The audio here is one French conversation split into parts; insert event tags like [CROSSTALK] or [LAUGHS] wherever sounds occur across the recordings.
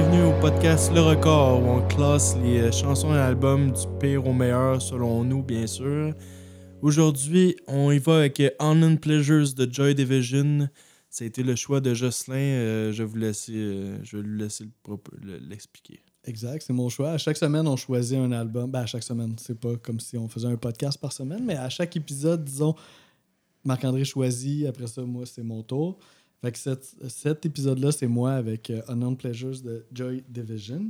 bienvenue au podcast Le Record où on classe les euh, chansons et albums du pire au meilleur selon nous, bien sûr. Aujourd'hui, on y va avec Unknown Pleasures de Joy Division. Ça a été le choix de Jocelyn. euh, euh, je vais lui laisser l'expliquer. Exact, c'est mon choix. À chaque semaine, on choisit un album. Ben, à chaque semaine, c'est pas comme si on faisait un podcast par semaine, mais à chaque épisode, disons, Marc-André choisit, après ça, moi, c'est mon tour. Fait que cet, cet épisode-là, c'est moi avec euh, Unknown Pleasures de Joy Division.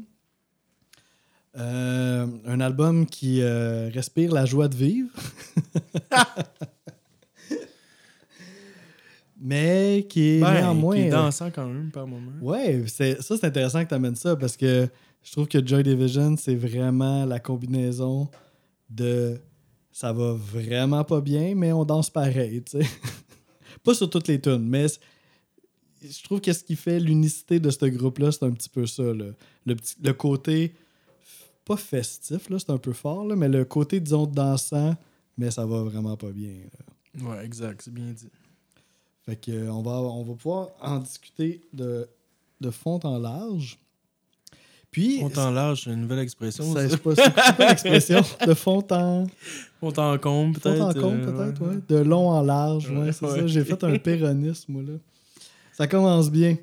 Euh, un album qui euh, respire la joie de vivre. [LAUGHS] mais qui est Ben, néanmoins. qui est dansant quand même par moment. Ouais, c'est, ça, c'est intéressant que tu amènes ça parce que je trouve que Joy Division, c'est vraiment la combinaison de ça va vraiment pas bien, mais on danse pareil, tu sais. [LAUGHS] pas sur toutes les tunes, mais je trouve que ce qui fait l'unicité de ce groupe-là, c'est un petit peu ça. là. Le, petit, le côté, pas festif, là, c'est un peu fort, là, mais le côté, disons, dansant, mais ça va vraiment pas bien. là. Ouais, exact, c'est bien dit. Fait que, euh, on, va, on va pouvoir en discuter de, de fond en large. Puis, Fond en large, c'est une nouvelle expression. ça, je sais pas, c'est quoi l'expression [LAUGHS] de fond en, Fond en comble, fond peut-être. en compte, euh, peut-être, ouais. De long en large, ouais, Ouais, c'est ouais. ça. J'ai fait un péronisme, moi, là. Ça commence bien.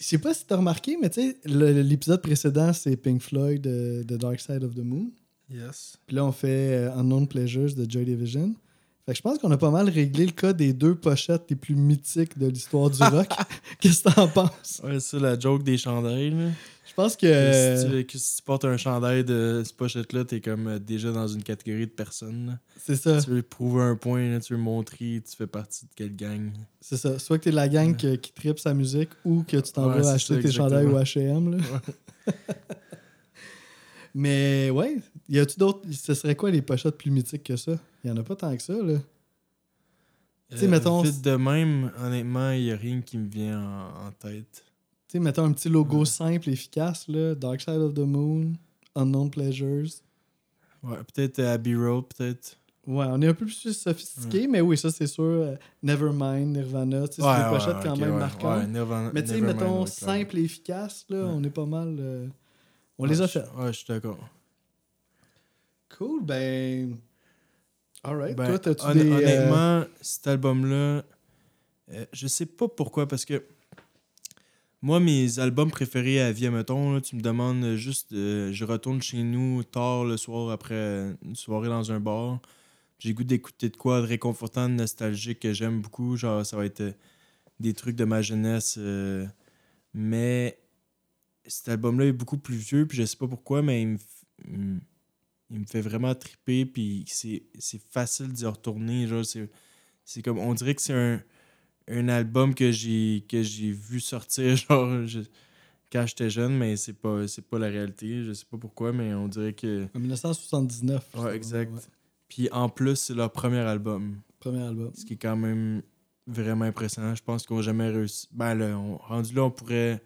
Je sais pas si t'as remarqué, mais tu sais, l'épisode précédent, c'est Pink Floyd, euh, The Dark Side of the Moon. Yes. Puis là, on fait euh, Unknown Pleasures de Joy Division. Fait que je pense qu'on a pas mal réglé le cas des deux pochettes les plus mythiques de l'histoire du rock. [LAUGHS] [LAUGHS] Qu'est-ce que t'en penses? Ouais, c'est la joke des chandails. Là. Je pense que. Si, tu, que si tu portes un chandail de cette pochette-là, t'es comme euh, déjà dans une catégorie de personnes. C'est ça. Tu veux prouver un point, là, tu veux montrer, tu fais partie de quelle gang. C'est ça. Soit que t'es la gang que- qui tripe sa musique ou que tu t'en Ouais, vas acheter ça, tes chandails au. HM. Là. [LAUGHS] Mais ouais, y a-tu d'autres. Ce serait quoi les pochettes plus mythiques que ça? Y en a pas tant que ça, là. Tu sais, mettons- Euh, Vite de même, honnêtement, il n'y a rien qui me vient en, en tête. Tu sais, mettons un petit logo Ouais. simple, efficace, là. Dark Side of the Moon, Unknown Pleasures. Ouais, peut-être euh, Abbey Road, peut-être. Ouais, on est un peu plus sophistiqué, mais oui, ça c'est sûr. euh, Nevermind, Nirvana, c'est Ouais, des pochettes quand même marquantes. ouais, Nirvana- mais tu sais, mettons, simple et efficace, là, on est pas mal. euh, on les a fait. Ouais, je suis d'accord. Cool, ben. Alright. Ben, Toi, t'as-tu hon- des. euh, Honnêtement, cet album-là, euh, je sais pas pourquoi, parce que moi, mes albums préférés à vie, mettons, là, tu me demandes juste, euh, je retourne chez nous tard le soir après une soirée dans un bar. J'ai le goût d'écouter de quoi de réconfortant, de nostalgique que j'aime beaucoup. Genre, ça va être euh, des trucs de ma jeunesse. euh, mais cet album-là est beaucoup plus vieux, puis je sais pas pourquoi, mais il me, f- il me- il me fait vraiment triper, puis c'est facile d'y retourner. C'est comme, on dirait que c'est un, un album que j'ai vu sortir, [LAUGHS] genre, je- quand j'étais jeune, mais c'est pas, pas la réalité. Je sais pas pourquoi, mais on dirait que. En 1979. Ouais, exact. ouais. Puis en plus, c'est leur premier album. Premier album. Ce qui est quand même vraiment impressionnant. Je pense qu'ils n'ont jamais réussi. Ben là, on- rendu là, on pourrait.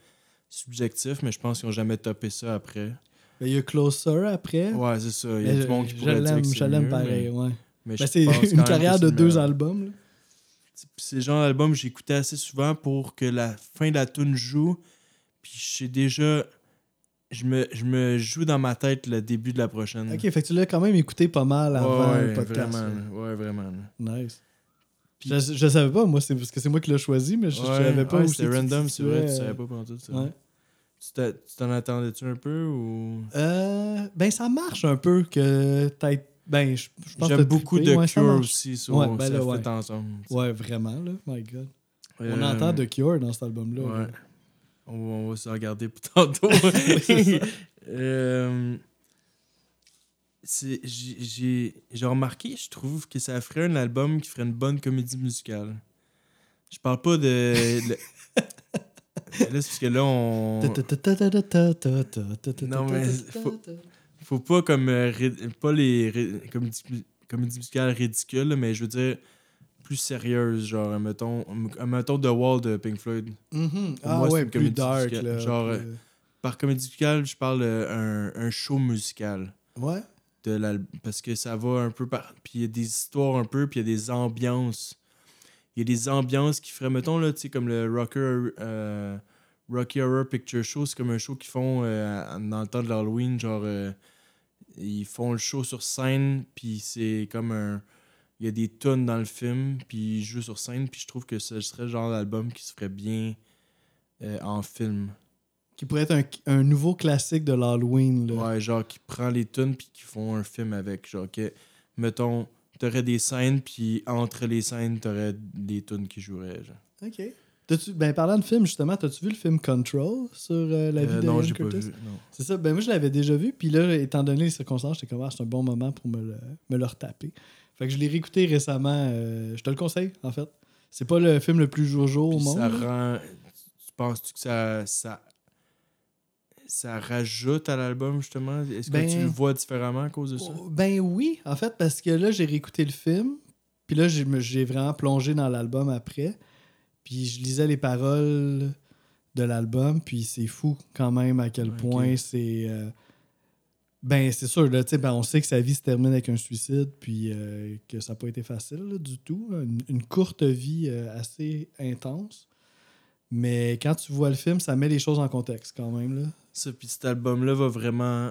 Subjectif, mais je pense qu'ils n'ont jamais topé ça après. Ben, Il y a Closer après. Ouais, c'est ça. Il y a mais du monde qui pourrait dire que je l'aime pareil, mais- ouais. mais Ben, c'est une carrière de deux meilleur. albums. là. C'est le genre d'album que j'écoutais assez souvent pour que la fin de la tune joue. Puis je sais déjà. Je me, je me joue dans ma tête le début de la prochaine. Ok, fait que tu l'as quand même écouté pas mal avant ouais, le podcast. Vraiment, ouais, vraiment. Nice. Puis- je, je savais pas, moi, c'est parce que c'est moi qui l'ai choisi, mais je, Ouais, savais pas ouais, c'était random, c'est vrai, tu savais euh, pas pendant tout ça. Ouais. Tu t'en attendais-tu un peu ou? Euh, ben, ça marche un peu que t'aies. Ben, je, je pense que J'aime beaucoup trippé. de Ouais, Cure aussi, sur Ouais, ben ça là, fait ensemble. Ouais, vraiment, là. My God. On Euh, entend The Cure dans cet album-là. Ouais. là. On, va- on va se regarder pour tantôt. [LAUGHS] [LAUGHS] Euh, j'ai- remarqué, je trouve, que ça ferait un album qui ferait une bonne comédie musicale. Je parle pas de. [LAUGHS] là, c'est parce que là, on. Non, mais faut- Faut pas comme. pas les ri- comédies, comédies musicales ridicules, là, mais je veux dire plus sérieuses, genre, mettons, mettons The Wall de Pink Floyd. Ah ouais, plus comédie dark. musicale. Là, Genre, Par comédie musicale, je parle d'un un show musical. Ouais. De l'al- parce que ça va un peu par. Puis il y a des histoires un peu, puis il y a des ambiances. Il y a des ambiances qui feraient, mettons, là, comme le rocker euh, Rocky Horror Picture Show, c'est comme un show qu'ils font euh, dans le temps de l'Halloween. Genre, euh, ils font le show sur scène, puis c'est comme un. Il y a des tonnes dans le film, puis ils jouent sur scène, puis je trouve que ce serait le genre d'album qui se ferait bien euh, en film. Qui pourrait être un, un nouveau classique de l'Halloween. là. Ouais, genre qui prend les tunes puis qui font un film avec. Genre que, mettons, t'aurais des scènes, puis entre les scènes, t'aurais des tunes qui joueraient. Genre. OK. T'as-tu- Ben, parlant de film, justement, as-tu vu le film Control sur euh, la vie Euh, de non, j'ai pas vu. Non. C'est ça. Ben, moi, je l'avais déjà vu. Puis là, étant donné les circonstances, j'étais comme, ah, c'est un bon moment pour me le, me le retaper. Fait que je l'ai réécouté récemment. euh, je te le conseille, en fait. C'est pas le film le plus jojo au monde. ça là. rend. Tu penses-tu que ça, ça. Ça rajoute à l'album, justement? Est-ce Ben- que tu le vois différemment à cause de ça? Oh, Ben oui, en fait, parce que là, j'ai réécouté le film. Puis là, j'ai me- j'ai vraiment plongé dans l'album après. Puis je lisais les paroles de l'album. Puis c'est fou quand même à quel point c'est. euh, Ben, c'est sûr, là, tu sais, ben, on sait que sa vie se termine avec un suicide, puis euh, que ça n'a pas été facile là, du tout. là. Une, une courte vie euh, assez intense. Mais quand tu vois le film, ça met les choses en contexte quand même. Là. Ça, puis cet album-là va vraiment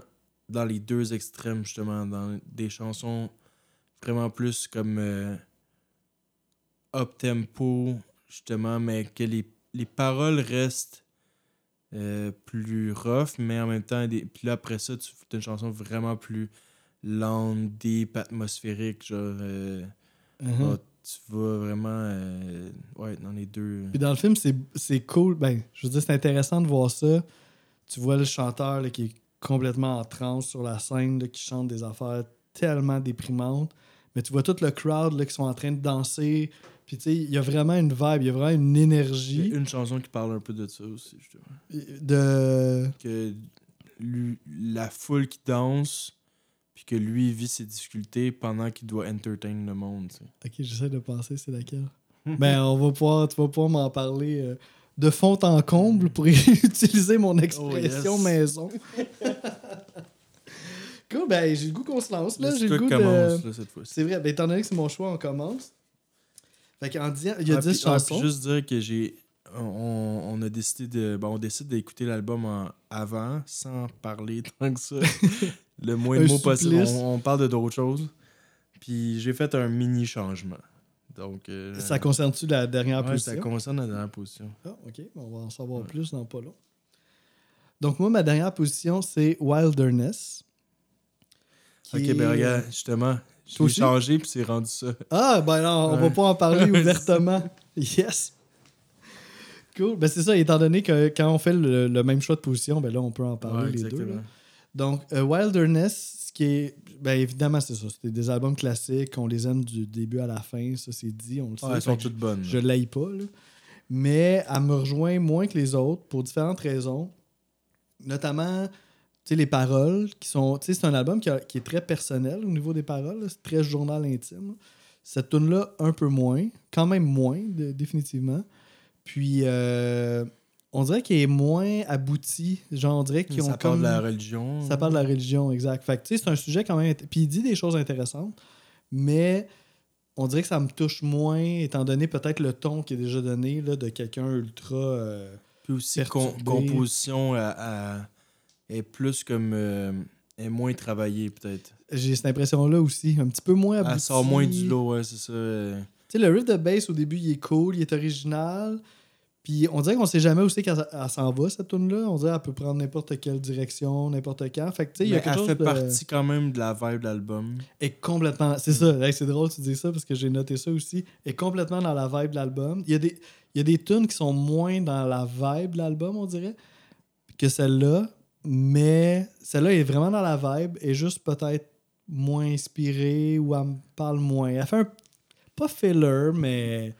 dans les deux extrêmes, justement, dans des chansons vraiment plus comme euh, up-tempo, justement, mais que les, les paroles restent euh, plus rough, mais en même temps, des... puis là, après ça, tu fais une chanson vraiment plus lente, deep, atmosphérique, genre, euh, Uh-huh. ah, tu vas vraiment, euh, ouais, dans les deux. Puis dans le film, c'est c'est cool. Ben, je veux dire, c'est intéressant de voir ça. Tu vois le chanteur là, qui est complètement en transe sur la scène, là, qui chante des affaires tellement déprimantes. Mais tu vois tout le crowd là, qui sont en train de danser. Puis tu sais, il y a vraiment une vibe, il y a vraiment une Il y énergie a une chanson qui parle un peu de ça aussi, justement. de. que lui- la foule qui danse, puis que lui vit ses difficultés pendant qu'il doit entertain le monde. Ok, j'essaie de penser, c'est laquelle. [LAUGHS] ben, on va pouvoir, tu vas pouvoir m'en parler euh, de fond en comble pour [LAUGHS] utiliser mon expression Oh, yes. maison. cool, ben, j'ai le goût qu'on se lance, là. J'ai le goût qui de. commence là, cette fois-ci. C'est vrai, ben, étant donné que c'est mon choix, on commence. Fait qu'en disant, il y a Ah, 10 puis- ah, puis chansons. juste dire que j'ai. On, on a décidé de. Bon, on décide d'écouter l'album en- avant, sans parler [LAUGHS] tant que ça. le moins de mots possible. supplice. On, on parle de d'autres choses. Puis j'ai fait un mini changement. Donc. euh, Ça concerne-tu la dernière ouais, ça position? concerne la dernière position. Ah, ok, on va en savoir Ouais. plus dans pas long. Donc, moi, ma dernière position, c'est Wilderness. Ok, est- ben regarde, justement. Aussi? changé, puis c'est rendu ça. Ah, ben non, on va Ouais. pas en parler [LAUGHS] ouvertement. Yes. Cool. Ben c'est ça, étant donné que quand on fait le, le même choix de position, ben là, on peut en parler les deux. là. Donc, euh, Wilderness, ce qui est. Ben évidemment, c'est ça. C'était des albums classiques. On les aime du début à la fin. Ça, c'est dit. On le sait. Elles sont toutes bonnes. je l'aille pas. là. Mais elle me rejoint moins que les autres pour différentes raisons. Notamment, tu sais, les paroles qui sont. Tu sais, c'est un album qui, a- qui est très personnel au niveau des paroles. là. C'est très journal intime. là. Cette tune-là, un peu moins. Quand même moins, de- définitivement. Puis, euh, on dirait qu'elle est moins aboutie. Genre, on dirait qu'ils ont ça parle comme... de la religion. Ça parle de la religion, exact. Fait que, tu sais, c'est un sujet quand même. Puis il dit des choses intéressantes, mais on dirait que ça me touche moins, étant donné peut-être le ton qui est déjà donné là, de quelqu'un ultra. euh, Puis aussi, con- composition à- à- est plus comme. euh, est moins travaillée, peut-être. J'ai cette impression-là aussi. Un petit peu moins abouti. Elle sort moins du lot, ouais, c'est ça. euh. Tu sais, le riff de bass au début, il est cool, il est original. Puis on dirait qu'on sait jamais où c'est qu'elle elle s'en va, cette tune-là. On dirait qu'elle peut prendre n'importe quelle direction, n'importe quand. Fait que, tu sais, il y a Mais quelque elle chose fait de... partie quand même de la vibe de l'album. est complètement. C'est ça, Hey, c'est drôle que tu dis ça parce que j'ai noté ça aussi. Est complètement dans la vibe de l'album. Il y a des, il y a des tunes qui sont moins dans la vibe de l'album, on dirait, que celle-là. Mais celle-là est vraiment dans la vibe et juste peut-être moins inspirée ou elle me parle moins. Elle fait un. Pas filler, mais.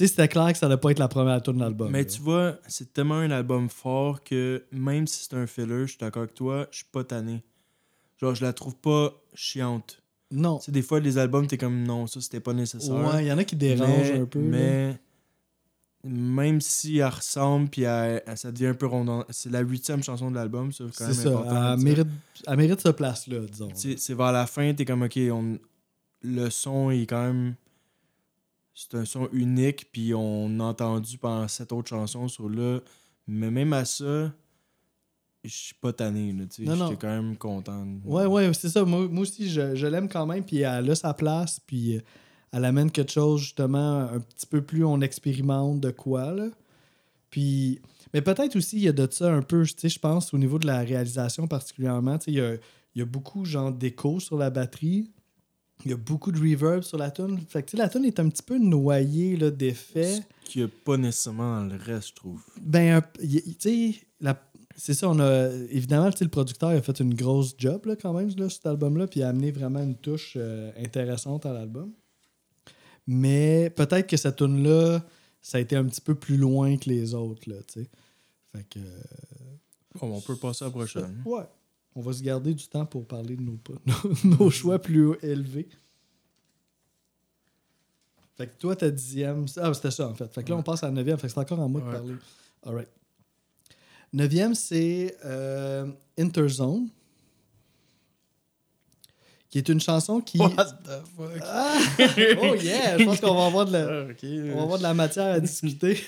Sais, c'était clair que ça allait pas être la première tune de l'album. Mais là. tu vois, c'est tellement un album fort que même si c'est un filler, je suis d'accord avec toi, je suis pas tanné. Genre, je la trouve pas chiante. Non. Tu sais, des fois, les albums, t'es comme non, ça c'était pas nécessaire. Ouais, il y en a qui dérangent mais, un peu. là. Mais même si elle ressemble, puis elle- elle- ça devient un peu rondant. C'est la huitième chanson de l'album, ça, quand C'est ça. Elle mérite, elle mérite place-là, disons. C'est vers la fin, t'es comme, ok, on... le son est quand même. C'est un son unique, puis on a entendu pendant cette autre chanson sur là. Mais même à ça, je suis pas tanné. là, tu sais. J'étais quand même content. Ouais, ouais, c'est ça. Moi, moi aussi, je, je l'aime quand même. Puis elle a sa place. Puis euh, elle amène quelque chose, justement, un petit peu plus, on expérimente de quoi, là. Puis, mais peut-être aussi, il y a de ça un peu, tu sais, je pense, au niveau de la réalisation particulièrement. Tu sais, il y a, il y a beaucoup, genre, d'écho sur la batterie. Il y a beaucoup de reverb sur la tune. Fait que, tu sais, la tune est un petit peu noyée, là, d'effets. Ce qu'il n'y a pas nécessairement dans le reste, je trouve. Ben, tu sais, la- c'est ça, on a. Évidemment, tu sais, le producteur a fait une grosse job là, quand même là, sur cet album-là, puis il a amené vraiment une touche euh, intéressante à l'album. Mais peut-être que cette tune-là, ça a été un petit peu plus loin que les autres, là, tu sais. Fait que. Bon, on peut passer à la prochaine. Ouais. On va se garder du temps pour parler de nos, [LAUGHS] choix plus élevés. Fait que toi, ta dixième. Ah, c'était ça, en fait. Fait que là, on passe à la neuvième. Fait que c'est encore à moi de Ouais. parler. All right. Neuvième, c'est euh, Interzone. Qui est une chanson qui. What the fuck? Ah! [LAUGHS] oh yeah! Je pense qu'on va avoir de la. Ah. On va avoir de la matière à discuter.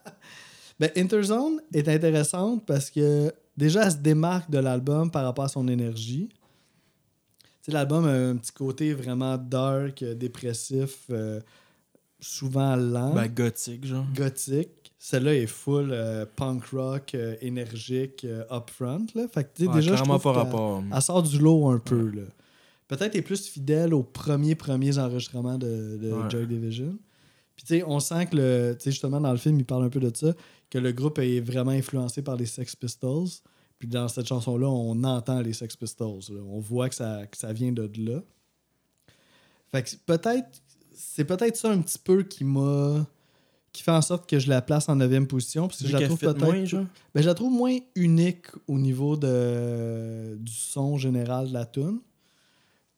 [LAUGHS] ben, Interzone est intéressante parce que déjà, elle se démarque de l'album par rapport à son énergie. L'album a un petit côté vraiment dark, euh, dépressif, euh, souvent lent, Ben, gothique, genre. gothique. Celle-là est full euh, punk rock, euh, énergique, upfront. Là. Fait que, tu sais, déjà, je trouve pas rapport. elle sort du lot un peu. là. Peut-être est plus fidèle aux premiers premiers enregistrements de, de Ouais. Joy Division. Puis tu sais, on sent que le, justement dans le film, il parle un peu de ça, que le groupe est vraiment influencé par les Sex Pistols. Puis dans cette chanson-là, on entend les Sex Pistols. là. On voit que ça, que ça vient de là. Fait que peut-être, c'est peut-être ça un petit peu qui m'a. qui fait en sorte que je la place en 9 position. Parce que Vu je la qu'elle trouve fit peut-être. moins, genre? Ben, je la trouve moins unique au niveau de, du son général de la tune.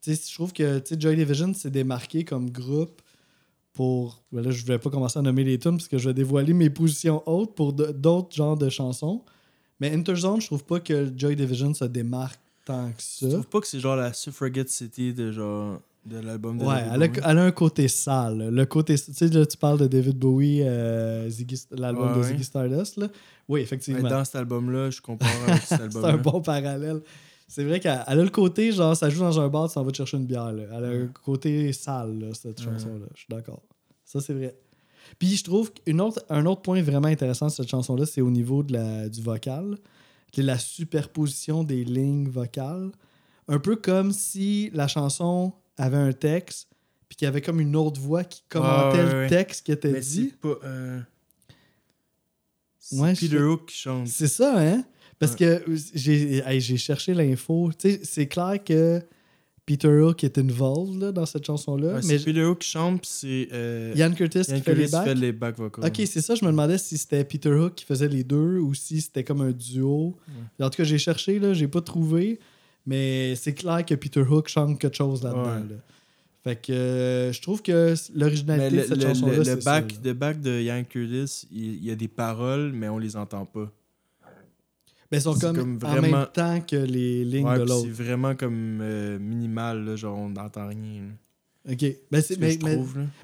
Tu sais, je trouve que Joy Division s'est démarqué comme groupe pour. ben là, je ne vais pas commencer à nommer les tunes parce que je vais dévoiler mes positions hautes pour d'autres genres de chansons. Mais Interzone, je trouve pas que Joy Division se démarque tant que ça. Tu trouves pas que c'est genre la Suffragette City de genre de l'album de Ouais, elle a, elle a un côté sale. Le côté, tu sais, là, tu parles de David Bowie, euh, l'album Ouais, de. Ziggy Stardust. Là. Oui, effectivement. dans cet album-là, je compare avec cet [LAUGHS] C'est album-là. un bon parallèle. C'est vrai qu'elle elle a le côté, genre, ça joue dans un bar, tu s'en vas te chercher une bière. là. Elle a un côté sale, là, cette chanson-là. Je suis d'accord. Ça, c'est vrai. Puis je trouve qu'un autre, un autre point vraiment intéressant de cette chanson-là, c'est au niveau de la, du vocal. C'est la superposition des lignes vocales. Un peu comme si la chanson avait un texte, puis qu'il y avait comme une autre voix qui commentait ouais, le texte qui était Mais dit. c'est pas. euh, Ouais, Peter Hook qui chante. C'est ça, hein? Parce que j'ai hey, j'ai cherché l'info. C'est clair que Peter Hook est involved là, dans cette chanson-là. Ouais, mais c'est Peter Hook qui chante, c'est. euh, Ian Curtis Ian qui fait les backs. fait les back vocals. Ok, c'est ça. Je me demandais si c'était Peter Hook qui faisait les deux ou si c'était comme un duo. En tout cas, j'ai cherché, là, j'ai pas trouvé. Mais c'est clair que Peter Hook chante quelque chose là-dedans. Là. Fait que euh, je trouve que l'originalité de cette chanson-là, le- le ça, back, là. le back de Ian Curtis, il, il y a des paroles, mais on les entend pas. Ben, ils sont c'est comme, comme en vraiment- même temps que les lignes Ouais, de l'autre. c'est vraiment comme euh, minimal, là, genre on n'entend rien. là. Ok. Ben, c'est- mais, mais-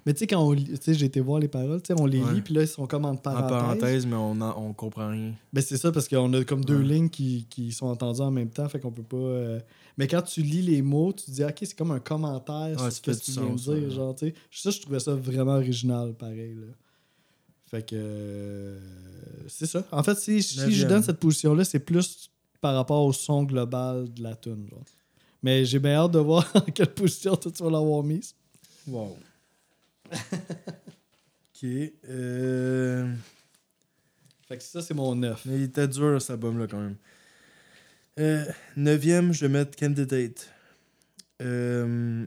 mais tu sais, quand on lit- j'ai été voir les paroles, tu sais, on les Ouais. lit, puis là, ils sont comme en En parenthèse. parenthèse, mais on, en- on comprend rien. Ben, c'est ça, parce qu'on a comme deux lignes qui, qui sont entendues en même temps, fait qu'on peut pas. euh, Mais quand tu lis les mots, tu te dis, ok, c'est comme un commentaire sur ce que tu viens de dire, genre. Ça, je trouvais ça vraiment original, pareil, là. Fait que. euh, C'est ça. En fait, si, si je donne cette position-là, c'est plus par rapport au son global de la tune. Mais j'ai bien hâte de voir [LAUGHS] en quelle position toi, tu vas l'avoir mise. Wow. [LAUGHS] ok. Euh... Fait que ça, c'est mon 9. Mais il était dur cet album-là quand même. Euh, neuvième, je vais mettre Candidate. Euh,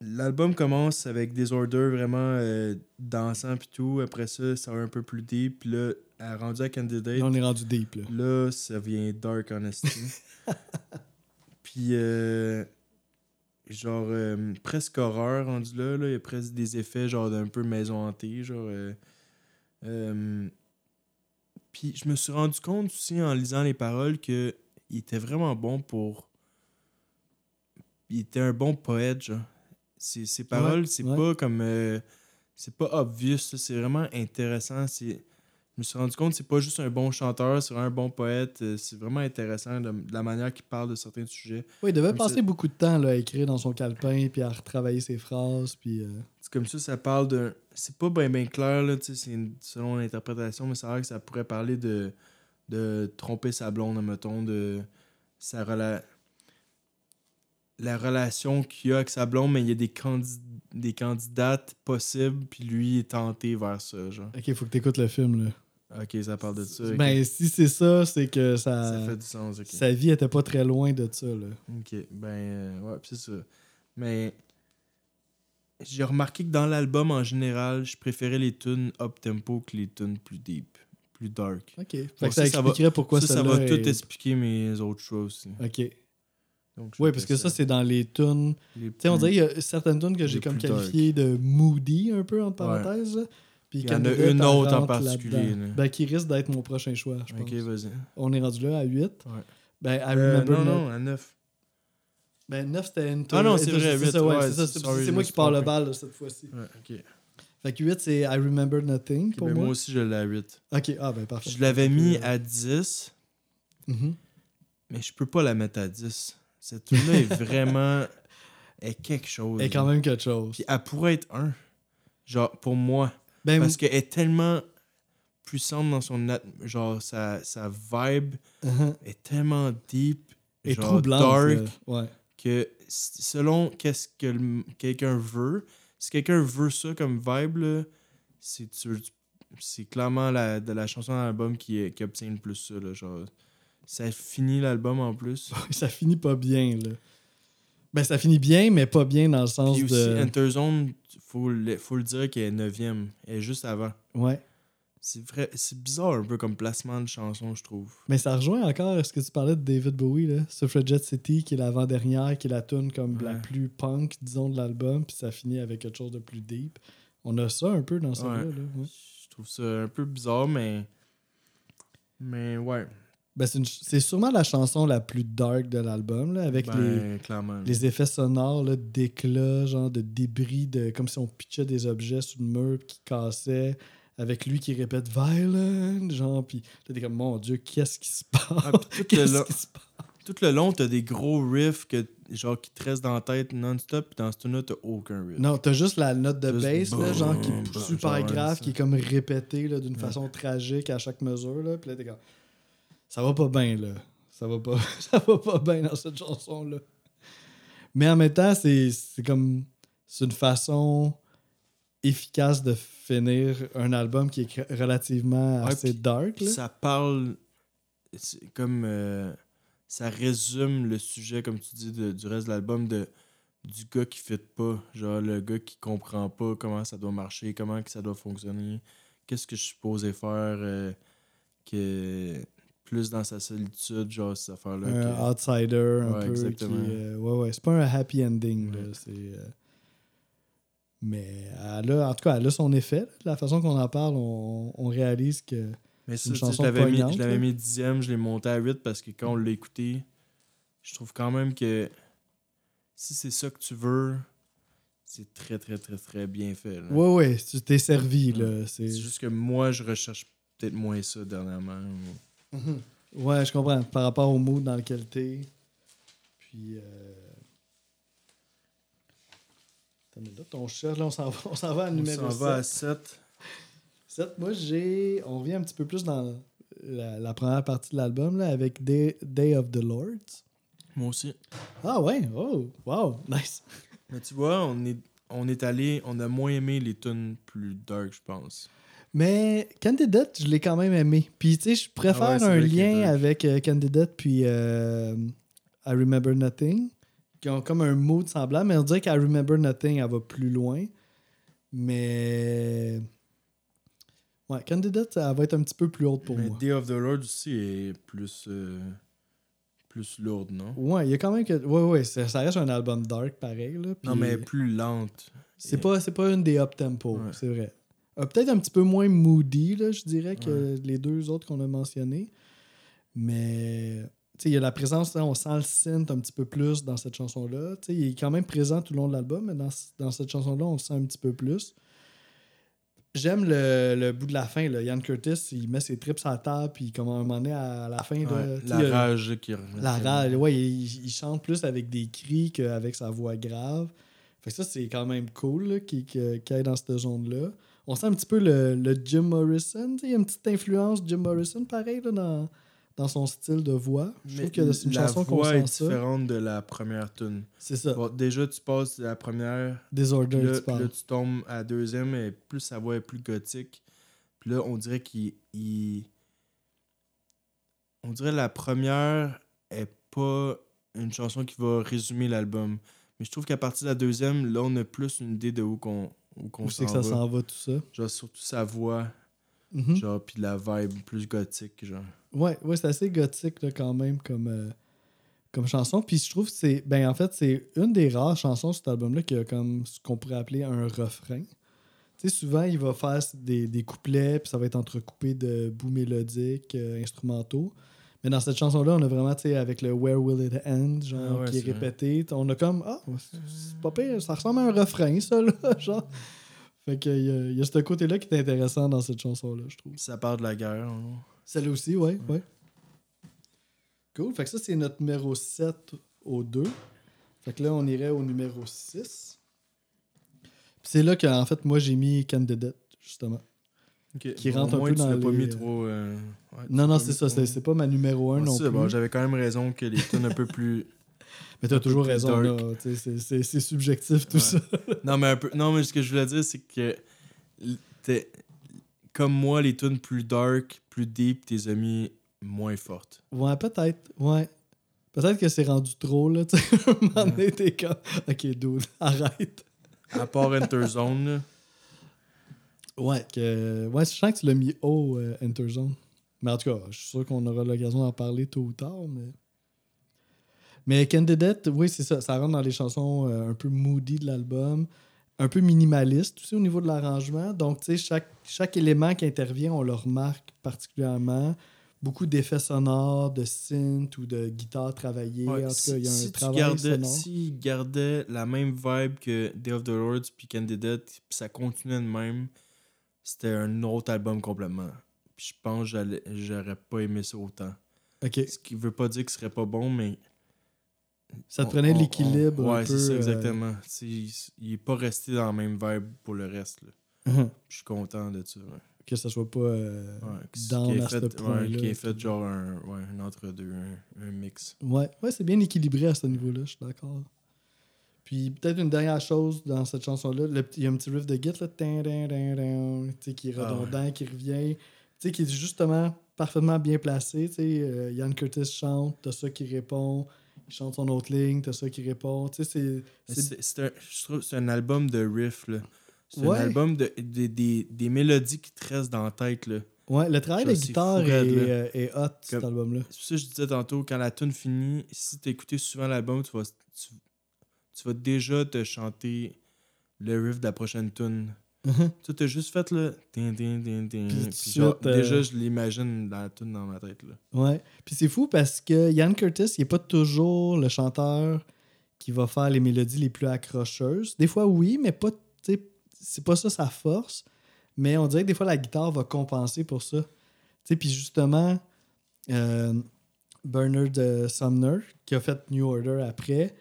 L'album commence avec des orders vraiment euh, dansants puis tout. Après ça, ça va un peu plus deep. Puis là, à rendu à Candidate, Là, on est rendu deep, là. là, ça vient dark honesty. [LAUGHS] puis euh, genre euh, presque horreur rendu là, là. Il y a presque des effets genre d'un peu maison hantée. Genre. puis je me suis rendu compte aussi en lisant les paroles que il était vraiment bon pour. Il était un bon poète, genre. Ses, ses paroles, c'est ouais. pas comme. euh, c'est pas obvious, c'est vraiment intéressant. Je me suis rendu compte que c'est pas juste un bon chanteur, c'est un bon poète. euh, C'est vraiment intéressant de, de la manière qu'il parle de certains sujets. Oui, il devait Comme passer ça- beaucoup de temps là, à écrire dans son calepin, puis à retravailler ses phrases, puis... euh, C'est comme ça, ça parle de. C'est pas bien ben clair, là, une- selon l'interprétation, mais c'est vrai que ça pourrait parler de, de tromper sa blonde, mettons, de sa rela... la relation qu'il a avec sa blonde, mais il y a des, candid- des candidates possibles, puis lui est tenté vers ça, genre. Ok, faut que t'écoutes le film, là. Ok, ça parle de ça. Ben, si c'est ça, c'est que ça... ça fait du sens, ok. Sa vie était pas très loin de ça, là. Ok, ben, euh, ouais, c'est ça. Mais j'ai remarqué que dans l'album, en général, je préférais les tunes up-tempo que les tunes plus deep, plus dark. Ok. Fait Bon, que ça, expliquerait pourquoi ça, ça ça va tout expliquer mes autres choix aussi. Ok. Oui, parce que ça, c'est dans les tunes... les Tu sais, on dirait qu'il y a certaines tunes que j'ai comme qualifiées de moody, un peu, entre parenthèses. Puis Il y en a une autre en particulier. Ben, qui risque d'être mon prochain choix, je pense. Ok, vas-y. On est rendu là à 8. Ouais. Ben, I Euh, remember non, non, à 9. Ben, 9, c'était une Ah non, c'est vrai, C'est huit, ça, ouais, ouais, c'est moi qui parle le bal cette fois-ci. Ouais, ok. Fait que 8, c'est I Remember Nothing pour ben, moi. moi aussi, je l'ai à 8. Ok, ah ben parfait. Je l'avais mis Euh, à 10, mhm. mais je peux pas la mettre à 10. Cette tune-là est vraiment. est quelque chose. Et quand même quelque chose. Puis elle pourrait être un. Genre, pour moi. Ben, Parce qu'elle est tellement puissante dans son. at- Genre, sa, sa vibe mhm. est tellement deep. Et genre troublante. dark. Ouais. que selon qu'est-ce que quelqu'un veut, si quelqu'un veut ça comme vibe, c'est clairement la, de la chanson de l'album qui, est- qui obtient le plus ça. Là, genre, ça finit l'album en plus. [LAUGHS] ça finit pas bien, là. Ben, ça finit bien, mais pas bien dans le sens Puis aussi, de. Enterzone, faut le, faut le dire qu'elle est 9e. Elle est juste avant. Ouais. C'est vrai, c'est bizarre un peu comme placement de chanson, je trouve. Mais ça rejoint encore ce que tu parlais de David Bowie, là. Suffragette City, qui est l'avant-dernière, qui est la tune comme la plus punk, disons, de l'album, puis ça finit avec quelque chose de plus deep. On a ça un peu dans ça Ouais. là. ouais. Je trouve ça un peu bizarre, mais. Mais ouais. Ben, c'est, sûrement la chanson la plus dark de l'album, avec les, Ben, clairement. les effets sonores d'éclats, genre de débris, de, comme si on pitchait des objets sur le mur qui cassaient, avec lui qui répète Violent, genre, puis t'es comme, mon Dieu, qu'est-ce qui se [LAUGHS] passe? Ah, tout, le long, qui se passe? tout le long, t'as des gros riffs que, genre, qui te restent dans la tête non-stop, puis dans ce tune-là, t'as aucun riff. Non, t'as juste la note de bass, là, genre, qui est super grave, qui est comme répétée d'une Ouais. façon tragique à chaque mesure, là, puis là, t'es comme, ça va pas bien, là. Ça va pas, [LAUGHS] ça va pas bien dans cette chanson-là. Mais en même temps, c'est c'est comme, c'est une façon efficace de finir un album qui est relativement Ouais, assez dark, là. ça parle, comme, euh, ça résume le sujet, comme tu dis, de- du reste de l'album, de du gars qui fit pas, genre le gars qui comprend pas comment ça doit marcher, comment que ça doit fonctionner, qu'est-ce que je suis supposé faire, euh, que plus dans sa solitude, genre cette affaire-là. un que- outsider un Ouais, peu exactement. qui euh, ouais ouais c'est pas un happy ending là, Ouais. c'est euh, mais elle a, en tout cas elle a son effet là. La façon qu'on en parle on, on réalise que Mais C'est ça, une chanson je l'avais mis, je l'avais là. mis dixième, je l'ai monté à 8 parce que quand on l'a écouté, je trouve quand même que si c'est ça que tu veux, c'est très, très, très, très bien fait. là. ouais ouais tu t'es servi là c'est C'est juste que moi, je recherche peut-être moins ça dernièrement. ou- Mhm. ouais je comprends par rapport au mood dans lequel t'es puis euh... Minute, ton chat là on s'en va on s'en va à On numéro s'en va à 7. 7. 7, moi j'ai on revient un petit peu plus dans la, la première partie de l'album là avec Day, Day of the Lords Moi aussi. Ah ouais, oh, wow, [LAUGHS] nice. Mais tu vois, on est, on est allé, on a moins aimé les tunes plus dark, je pense. Mais Candidate, je l'ai quand même aimé. Puis tu sais, je pourrais Ah ouais, un lien avec euh, Candidate puis euh, I Remember Nothing, qui ont comme un mood semblable, mais on dirait qu'I Remember Nothing, elle va plus loin. Mais. Ouais, Candidate, elle va être un petit peu plus haute pour Mais moi. Day of the Lord aussi est plus, euh, plus lourde, non? Ouais, il y a quand même que. Ouais, ouais, ça, ça reste un album dark pareil. Là, Non, mais plus lente. C'est Et- pas, c'est pas une des up-tempo, Ouais. c'est vrai. Euh, Peut-être un petit peu moins moody, là, je dirais, que les deux autres qu'on a mentionnés. Mais il y a la présence, là, on sent le synth un petit peu plus dans cette chanson-là. Il est quand même présent tout le long de l'album, mais dans, dans cette chanson-là, on le sent un petit peu plus. J'aime le, le bout de la fin. Là. Ian Curtis, il met ses trips à la table, puis comme à un moment donné, à la fin, Ouais, la a- rage qui La rage, ouais, il, il chante plus avec des cris qu'avec sa voix grave. Fait que ça, c'est quand même cool qu'il qu'il aille dans cette zone-là. On sent un petit peu le, le Jim Morrison. Il y a une petite influence Jim Morrison, pareil, là, dans, dans son style de voix. Je trouve que c'est une la chanson qu'on voix est ça. différente de la première tune. C'est ça. Bon, déjà, tu passes la première, Disorder, là, tu là, tu tombes à la deuxième, et plus sa voix est plus gothique. Puis là, on dirait qu'il. il- On dirait la première est pas une chanson qui va résumer l'album. Mais je trouve qu'à partir de la deuxième, là, on a plus une idée de où qu'on où c'est que ça s'en va, tout ça? Genre, surtout sa voix, Mhm. genre, puis la vibe plus gothique, genre. Ouais, ouais c'est assez gothique là, quand même comme, euh, comme chanson. Puis je trouve que c'est. Ben en fait, c'est une des rares chansons sur cet album-là qui a comme ce qu'on pourrait appeler un refrain. Tu sais, souvent, il va faire des, des couplets, puis ça va être entrecoupé de bouts mélodiques, euh, instrumentaux. Mais dans cette chanson-là, on a vraiment, tu sais, avec le Where Will It End, genre, Ah ouais, qui est répété. On a comme, ah, c'est pas pire, ça ressemble à un refrain, ça, là, [LAUGHS] genre. Fait qu'il y, a- il y a ce côté-là qui est intéressant dans cette chanson-là, je trouve. Ça part de la guerre, hein. Celle aussi, ouais, ouais. Cool. Fait que ça, c'est notre numéro 7 au 2. Fait que là, on irait au numéro 6. Puis c'est là qu'en fait, moi, j'ai mis Candidate, justement. Qui bon, rentre au un moins, peu tu dans l'as pas les- mis trop. euh, ouais, tu Non, l'as non, c'est ça. trop- C'est pas ma numéro 1 Ouais, non plus. bon, J'avais quand même raison que les tunes un peu plus. [LAUGHS] Mais t'as toujours raison, là. Tu C'est subjectif, tout Ouais. ça. [LAUGHS] Non, mais un peu. Non, mais ce que je voulais dire, c'est que. Comme moi, les tunes plus dark, plus deep, tes amis moins fortes. Ouais, peut-être. Ouais. Peut-être que c'est rendu trop, là. Tu sais, [LAUGHS] un moment donné, t'es comme, OK, dude, arrête. À part Enter Zone, là. Ouais, que, ouais, je sens que tu l'as mis haut, euh, Enter Zone. Mais en tout cas, je suis sûr qu'on aura l'occasion d'en parler tôt ou tard. Mais, mais Candidate, oui, c'est ça. Ça rentre dans les chansons euh, un peu moody de l'album, un peu minimaliste aussi au niveau de l'arrangement. Donc, tu sais, chaque, chaque élément qui intervient, on le remarque particulièrement. Beaucoup d'effets sonores, de synth ou de guitare travaillée. Ouais, en tout cas, il y a un si, travail gardais, sonore. s'ils gardaient la même vibe que Day of the Lords puis Candidate, puis ça continuait de même, c'était un autre album complètement. Puis je pense que j'allais- j'aurais pas aimé ça autant. OK. Ce qui veut pas dire que ce serait pas bon, mais. Ça te on- prenait l'équilibre on- Ouais, c'est ça, euh, exactement. Tu sais, Il, il est pas resté dans la même vibe pour le reste. là. Mhm. Je suis content de ça. Ouais. Que ça soit pas euh, Ouais, qui- qui ait à ce fait, ouais, point-là. qui ait fait genre un, ouais, un entre-deux, un, un mix. Ouais, ouais c'est bien équilibré à ce niveau-là, je suis d'accord. Puis peut-être une dernière chose dans cette chanson-là, il y a un petit riff de git là, qui est Ah redondant, qui revient, qui est justement parfaitement bien placé. tu sais, euh, Ian Curtis chante, t'as ça qui répond, il chante son autre ligne, t'as ça qui répond. Tu sais, c'est- un, album de riff. là. C'est Ouais. un album de, de- des- des mélodies qui te restent dans la tête. là. Ouais, le travail de guitare est, raide, euh, est hot, cet album-là. C'est pour ça que je disais tantôt, quand la tune finit, si tu écouté souvent l'album, tu vas, tu, tu vas déjà te chanter le riff de la prochaine tune. Tu as juste fait le. Puis puis genre, suite, euh, Déjà, je l'imagine dans la tune dans ma tête. Là. Ouais. Puis c'est fou parce que Ian Curtis, il n'est pas toujours le chanteur qui va faire les mélodies les plus accrocheuses. Des fois, oui, mais pas. C'est pas ça sa force. Mais on dirait que des fois, la guitare va compenser pour ça. Tu sais, Puis justement, euh, Bernard euh, Sumner, qui a fait New Order après.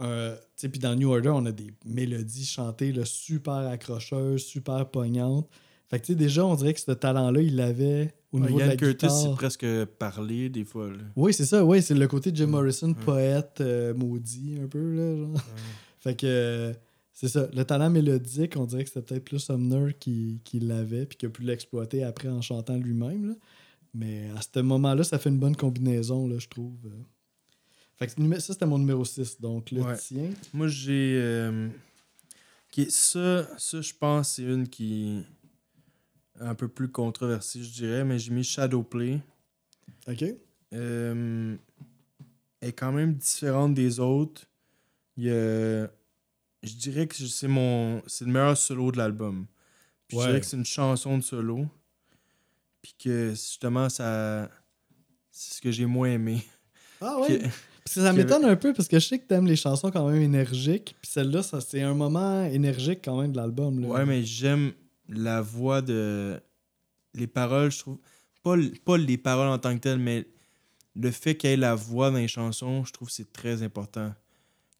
Euh, puis dans New Order, on a des mélodies chantées là, super accrocheuses, super pognantes. Fait que tu sais, déjà, on dirait que ce talent-là, il l'avait au Ouais, niveau Ian de la Curtis, guitare. c'est presque parler des fois. là. Oui, c'est ça, oui, c'est le côté de Jim. Morrison, poète euh, maudit un peu, là, genre. [LAUGHS] Fait que euh, c'est ça, le talent mélodique, on dirait que c'était peut-être plus Sumner qui, qui l'avait, puis qui a pu l'exploiter après en chantant lui-même. Mais à ce moment-là, ça fait une bonne combinaison, là, je trouve. Fait que ça, c'était mon numéro 6, donc le Ouais. tien? Moi, j'ai. euh, ça, ça, je pense, c'est une qui est un peu plus controversée, je dirais, mais j'ai mis Shadowplay. OK? Euh, elle est quand même différente des autres. Il y a- je dirais que c'est mon c'est le meilleur solo de l'album. Puis Ouais. Je dirais que c'est une chanson de solo. Puis que justement, ça c'est ce que j'ai moins aimé. Ah ouais? Que ça que- m'étonne un peu, parce que je sais que t'aimes les chansons quand même énergiques, puis celle-là, ça, c'est un moment énergique quand même de l'album, là. Ouais, mais j'aime la voix de. Les paroles, je trouve. Pas, pas les paroles en tant que telles, mais le fait qu'il y ait la voix dans les chansons, je trouve que c'est très important.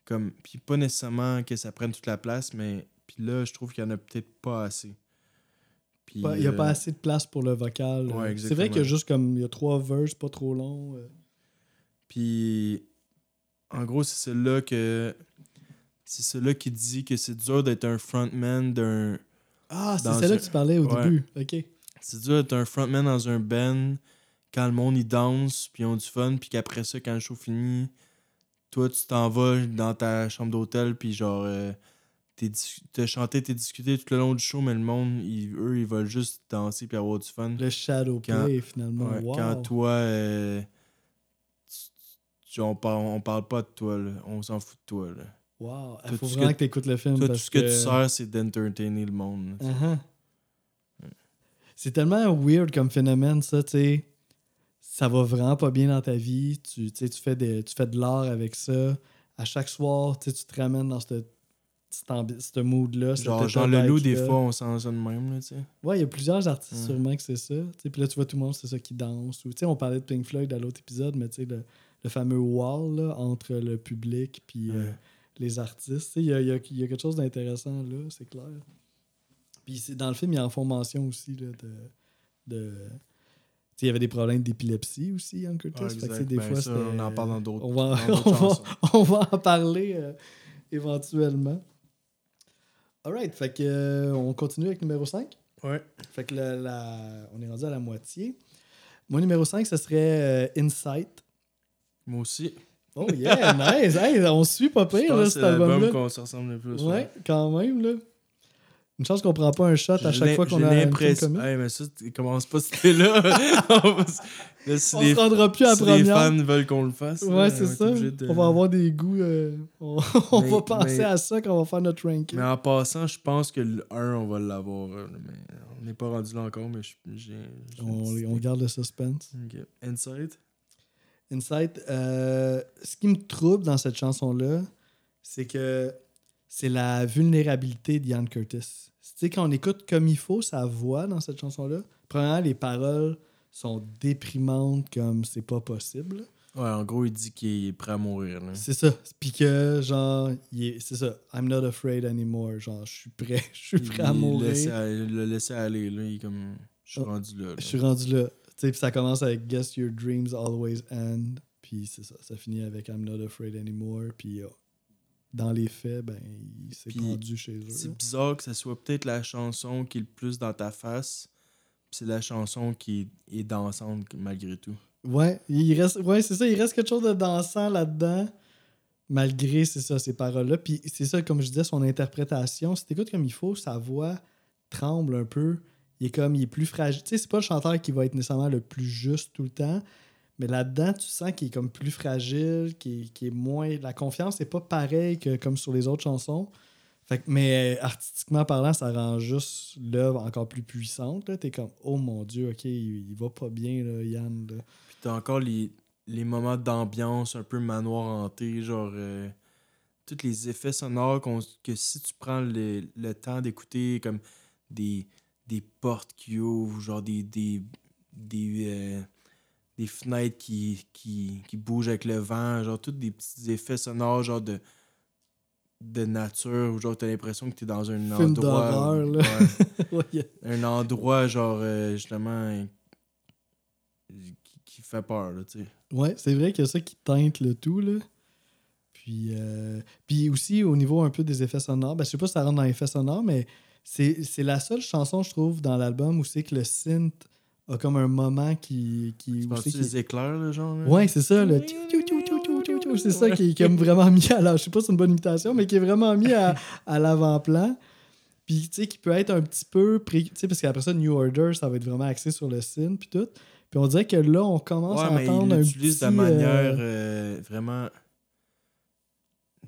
Comme, puis pas nécessairement que ça prenne toute la place, mais puis là, je trouve qu'il y en a peut-être pas assez. Puis, il n'y a pas euh, assez de place pour le vocal. c'est vrai qu'il y a juste comme, il y a trois verses pas trop longs. Euh. Puis, en gros, c'est celui-là que, c'est celui-là qui dit que c'est dur d'être un frontman d'un... Ah, c'est celle-là que tu parlais au début, ok. C'est dur d'être un frontman dans un band quand le monde, il danse, puis ils ont du fun, puis qu'après ça, quand le show finit, toi, tu t'en vas dans ta chambre d'hôtel, puis genre, euh, t'as chanté, t'es discuté tout le long du show, mais le monde, eux, ils veulent juste danser puis avoir du fun. Le shadow play, finalement. Quand toi, euh, on, parle, on parle pas de toi, là. on s'en fout de toi. Là. Wow, il faut vraiment que, t'écoutes le film. Toi, tout ce que, tu sers, c'est d'entertainer le monde. Uh-huh. C'est tellement weird comme phénomène, ça, tu sais ça va vraiment pas bien dans ta vie, tu, tu, fais, des, tu fais de l'art avec ça. À chaque soir, tu te ramènes dans ce ce mood-là. Genre, genre le loup, des fois, on sent ça de même. Là, sais. ouais, il y a plusieurs artistes sûrement que c'est ça. Puis là, tu vois tout le monde, c'est ça qui danse. Ou, on parlait de Pink Floyd à l'autre épisode, mais le, le fameux wall là, entre le public et euh, les artistes. Il y a, y, a, quelque chose d'intéressant là, c'est clair. Puis dans le film, il y a en formation aussi là, de, de il y avait des problèmes d'épilepsie aussi, en Curtis. des ben, fois, on en parle dans d'autres. On, va, [LAUGHS] on, va, [LAUGHS] on va en parler euh, éventuellement. Alright, fait que euh, on continue avec numéro 5. Ouais. Fait que la, on est rendu à la moitié. Mon numéro 5, ce serait euh, Insight. Moi aussi. Oh yeah, [LAUGHS] nice! on suit pas pire, là, cet album-là. qu'on se ressemble le plus. Ouais, quand même, là. Une chance qu'on prend pas un shot à chaque fois qu'on a l'impression. Hey, mais ça, commence pas c'était [LAUGHS] là. on se rendra plus à si première. les fans veulent qu'on le fasse. Ouais, c'est ça. On va avoir des goûts. Euh, on, [LAUGHS] va penser à ça quand on va faire notre ranking. Mais en passant, je pense que le 1, on va l'avoir. Mais on n'est pas rendu là encore, mais j'ai. On, on, garde le suspense. Insight. Insight. Euh, ce qui me trouble dans cette chanson-là, c'est que c'est la vulnérabilité d'Ian Curtis. Tu sais, quand on écoute comme il faut sa voix dans cette chanson-là, premièrement, les paroles sont déprimantes comme c'est pas possible. Ouais, en gros, il dit qu'il est prêt à mourir. C'est ça. Puis que, genre, c'est ça. I'm not afraid anymore. Genre, je suis prêt. [LAUGHS] Je suis prêt à mourir. il l'a laissé aller, là. Il est comme. Je suis ah, rendu là. Je suis rendu là. Puis ça commence avec Guess your dreams always end. Puis c'est ça. Ça finit avec I'm not afraid anymore. Puis oh, dans les faits, ben, il s'est rendu chez eux. C'est bizarre que ce soit peut-être la chanson qui est le plus dans ta face, c'est la chanson qui est dansante malgré tout. Ouais, il reste, ouais, c'est ça, il reste quelque chose de dansant là-dedans, malgré, c'est ça, ces paroles-là. Puis c'est ça, comme je disais, son interprétation, si t'écoutes comme il faut, sa voix tremble un peu. Il est comme, il est plus fragile. Tu sais, c'est pas le chanteur qui va être nécessairement le plus juste tout le temps, mais là-dedans, tu sens qu'il est comme plus fragile, qu'il est, moins. La confiance n'est pas pareil que comme sur les autres chansons. Fait mais artistiquement parlant, ça rend juste l'œuvre encore plus puissante. Tu es comme, oh mon Dieu, ok, il, va pas bien, là, Yann. Puis t'as encore les, les moments d'ambiance un peu manoir hanté, genre. Euh, tous les effets sonores que si tu prends le, temps d'écouter, comme des, des portes qui ouvrent, genre des. des, des euh, des fenêtres qui, qui, qui, bougent avec le vent, genre tous des petits effets sonores, genre de, de nature, où genre t'as l'impression que t'es dans un endroit. [LAUGHS] Un endroit, genre, euh, justement, qui, fait peur, là, tu sais. Ouais, c'est vrai qu'il y a ça qui teinte le tout, là. Puis, euh, puis aussi, au niveau un peu des effets sonores, ben, je sais pas si ça rentre dans les effets sonores, mais c'est la seule chanson, je trouve, dans l'album où c'est que le synth a comme un moment qui. qui aussi, qui... les éclairs, le genre. Ouais, c'est ça, le. C'est ça qui, est vraiment mis à la. Je sais pas si c'est une bonne imitation, mais qui est vraiment mis à, à l'avant-plan. Puis, tu sais, qui peut être un petit peu. Tu sais, parce qu'après ça, New Order, ça va être vraiment axé sur le synth, puis tout. Puis on dirait que là, on commence à entendre un petit... de manière euh, vraiment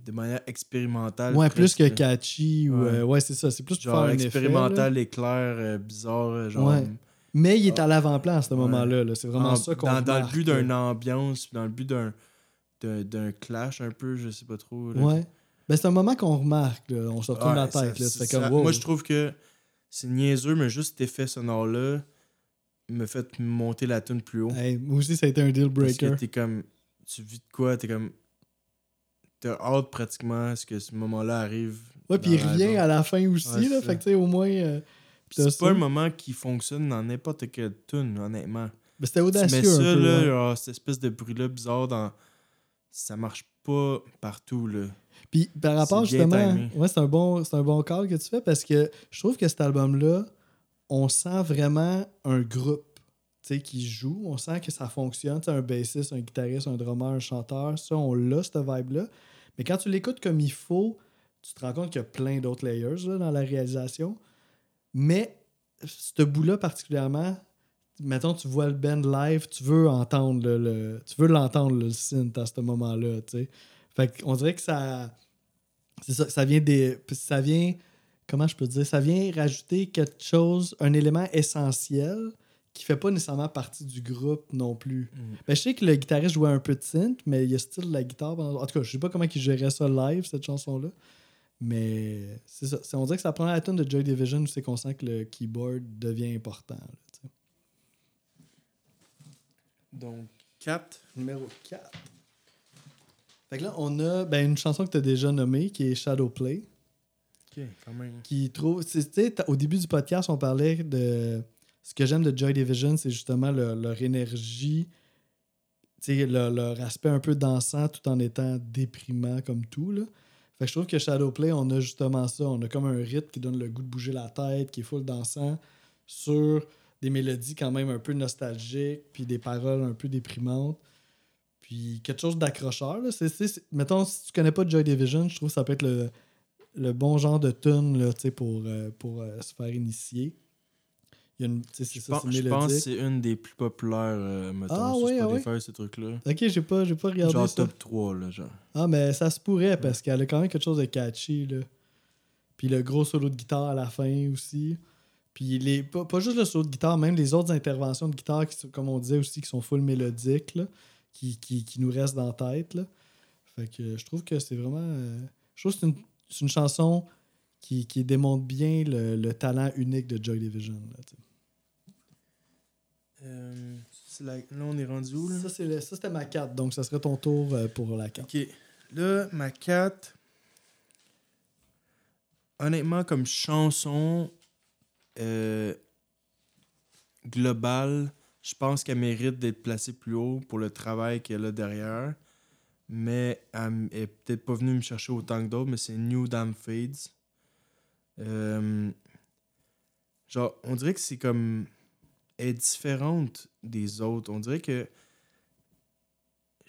de manière expérimentale. Ouais, plus que catchy. Ou, ouais, ouais c'est ça. C'est plus genre expérimental, éclair, euh, bizarre. Genre, ouais. Mais il est à l'avant-plan à ce moment-là. C'est vraiment ça qu'on Dans, dans le but d'une ambiance, dans le but d'un d'un clash un peu, je sais pas trop. Ouais. Ben, c'est un moment qu'on remarque, on se retourne la tête. moi, je trouve que c'est niaiseux, mais juste cet effet sonore-là me fait monter la tune plus haut. Hey, moi aussi, ça a été un deal Parce que breaker. t'es comme. Tu vis de quoi? T'es comme. T'as hâte pratiquement à ce que ce moment-là arrive. Ouais, puis revient l'album. à la fin aussi, Ouais, là. Fait que, tu sais, au moins. euh, C'est ça. pas un moment qui fonctionne dans n'importe quelle tune, honnêtement. ben, c'était audacieux mets ça, un peu. là, ouais. genre, cette espèce de bruit-là bizarre, dans... ça marche pas partout, là. Puis par rapport justement, ouais, c'est un bon un bon call que tu fais parce que je trouve que cet album là, on sent vraiment un groupe, tu sais qui joue, on sent que ça fonctionne, tu sais un bassiste, un guitariste, un drummer, un chanteur, ça on l'a cette vibe là. Mais quand tu l'écoutes comme il faut, tu te rends compte qu'il y a plein d'autres layers là, dans la réalisation. Mais ce bout-là particulièrement, mettons, tu vois le band live, tu veux entendre le, tu veux l'entendre le synth à ce moment-là, tu. Fait qu'on dirait que ça c'est ça, ça vient des ça vient comment je peux dire, ça vient rajouter quelque chose, un élément essentiel qui fait pas nécessairement partie du groupe non plus. Ben, je sais que le guitariste jouait un peu de synth, mais il y a style la guitare. En tout cas, je sais pas comment il gérait ça live, cette chanson-là. Mais c'est ça. On dirait que c'est la première tune de Joy Division où c'est qu'on sent que le keyboard devient important. là. Donc, 4. Numéro 4. Fait que là, on a ben, une chanson que tu as déjà nommée qui est Shadowplay. Ok, quand même. Qui trouve. au début du podcast, on parlait de. Ce que j'aime de Joy Division, c'est justement leur, leur énergie, leur, leur aspect un peu dansant tout en étant déprimant comme tout. Là. Fait que je trouve que Shadowplay, on a justement ça. On a comme un rythme qui donne le goût de bouger la tête, qui est full dansant, sur des mélodies quand même un peu nostalgiques, puis des paroles un peu déprimantes. Puis quelque chose d'accrocheur. mettons, si tu connais pas Joy Division, je trouve que ça peut être le, le bon genre de tune là, pour, euh, pour euh, se faire initier. Il y a une, tu sais, c'est Je ça, pense, c'est je pense que c'est une des plus populaires, euh, mettons, Ah sur ah ces trucs-là. Ok, j'ai pas, j'ai pas regardé Genre ça. top 3, là, genre. Ah, mais ça se pourrait parce qu'elle a quand même quelque chose de catchy. Là. Puis le gros solo de guitare à la fin aussi. Puis les, pas, pas juste le solo de guitare, même les autres interventions de guitare, qui comme on disait aussi, qui sont full mélodiques, là, qui, qui, qui nous restent dans la tête. Là. Fait que je trouve que c'est vraiment. euh, je trouve que c'est une, c'est une chanson qui, qui démontre bien le, le talent unique de Joy Division. Là. Euh, la- Là, on est rendu où, là? ça, le- c'était ma 4, donc ça serait ton tour euh, pour la 4. Ok. Là, ma 4. Honnêtement, comme chanson euh, globale, je pense qu'elle mérite d'être placée plus haut pour le travail qu'elle a derrière. Mais elle est peut-être pas venue me chercher autant que d'autres, mais c'est New Damn Fades. Genre, on dirait que c'est comme. Est différente des autres. On dirait que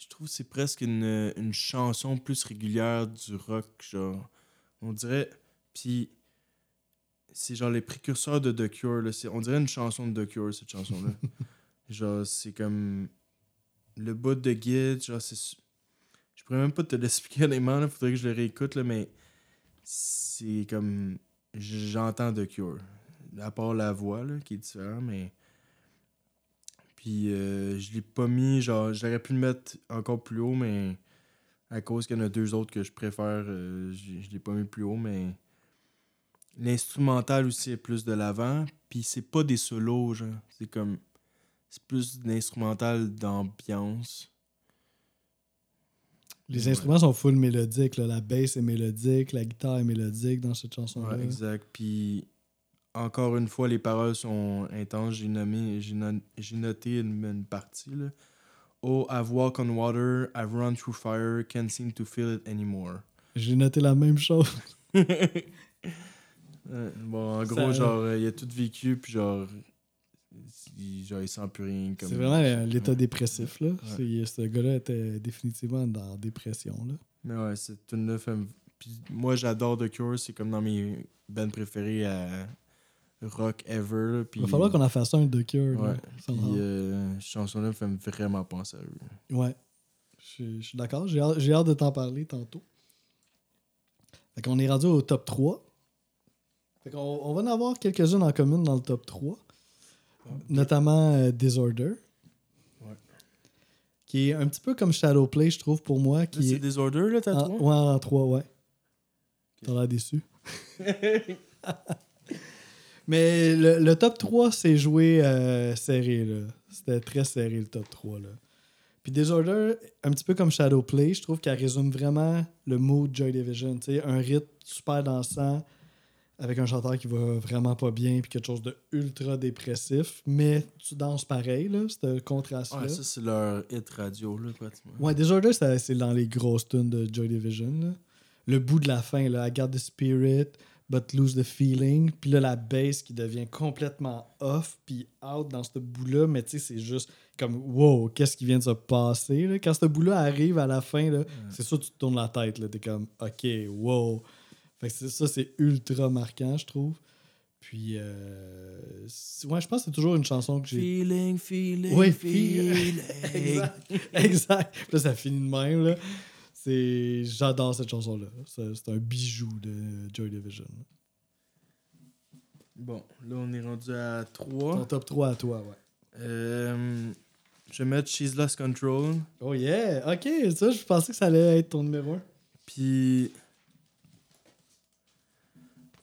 je trouve que c'est presque une, une chanson plus régulière du rock, genre. On dirait. Puis. C'est genre les précurseurs de The Cure, là. On dirait une chanson de The Cure, cette chanson-là. [LAUGHS] genre, c'est comme. Le bout de guide, genre, c'est. Je pourrais même pas te [LAUGHS] l'expliquer honnêtement, là. Faudrait que je le réécoute, là, mais. C'est comme. J'entends The Cure. À part la voix, là, qui est différente, mais. Puis euh, je l'ai pas mis, genre, j'aurais pu le mettre encore plus haut, mais à cause qu'il y en a deux autres que je préfère, euh, je je l'ai pas mis plus haut, mais l'instrumental aussi est plus de l'avant. Puis c'est pas des solos, genre, c'est comme, c'est plus d'instrumental d'ambiance. Les Ouais. instruments sont full mélodiques. là. La bass est mélodique, la guitare est mélodique dans cette chanson-là. Ouais, exact. Puis encore une fois, les paroles sont intenses. J'ai nommé, j'ai no- j'ai noté une, une partie là. Oh, I've walked on water, I've run through fire, can't seem to feel it anymore. J'ai noté la même chose. Ouais, [LAUGHS] bon, en Ça- gros, genre, euh, il a tout vécu, puis genre, il, genre, il sent plus rien. comme- C'est vraiment euh, l'état Ouais. dépressif. Là. C'est- Ce gars-là était définitivement dans la dépression. Là. Mais ouais, tune-là fait. me- Puis moi, j'adore The Cure, c'est comme dans mes bands préférés à rock ever. là, Il va falloir qu'on en fasse un de cœur. Ouais, puis euh, cette chanson-là me fait vraiment penser à eux. Ouais. Je suis- d'accord. J'ai hâte, j'ai hâte de t'en parler tantôt. Fait qu'on est rendu au top 3. Fait qu'on on va en avoir quelques-unes en commun dans le top 3. Notamment euh, Disorder. Ouais. Qui est un petit peu comme Shadowplay, je trouve, pour moi. Qui c'est est Disorder, là, t'as en, toi? ouais, en 3, ouais. T'as l'air déçu. [LAUGHS] Mais le, le top 3 s'est joué euh, serré, là. C'était très serré, le top 3, là. Puis Disorder, un petit peu comme Shadowplay, je trouve qu'elle résume vraiment le mood Joy Division. Un rythme super dansant, avec un chanteur qui va vraiment pas bien, puis quelque chose de ultra dépressif, mais tu danses pareil, là, ce contraste-là. Ouais, ça, c'est leur hit radio, là, pratiquement. Ouais, Disorder, c'est c'est dans les grosses tunes de Joy Division. là. Le bout de la fin, là, I got the spirit, but lose the feeling. Puis là, la bass qui devient complètement off, puis out dans ce bout-là, mais tu sais, c'est juste comme wow, qu'est-ce qui vient de se passer? Là? Quand ce bout-là arrive à la fin, là, c'est sûr que tu te tournes la tête. là. T'es comme ok, wow. Fait que c'est- ça, c'est ultra marquant, je trouve. Puis, euh, ouais, je pense que c'est toujours une chanson que j'ai. Feeling, feeling, Oui, feeling. [LAUGHS] exact. exact. Puis Là, ça finit de même. Là. C'est... J'adore cette chanson-là. C'est, c'est un bijou de Joy Division. Bon, là, on est rendu à Ton 3. top 3 à toi, ouais. Euh, je vais mettre She's Lost Control. Oh yeah! Ok, ça, je pensais que ça allait être ton numéro 1. Puis.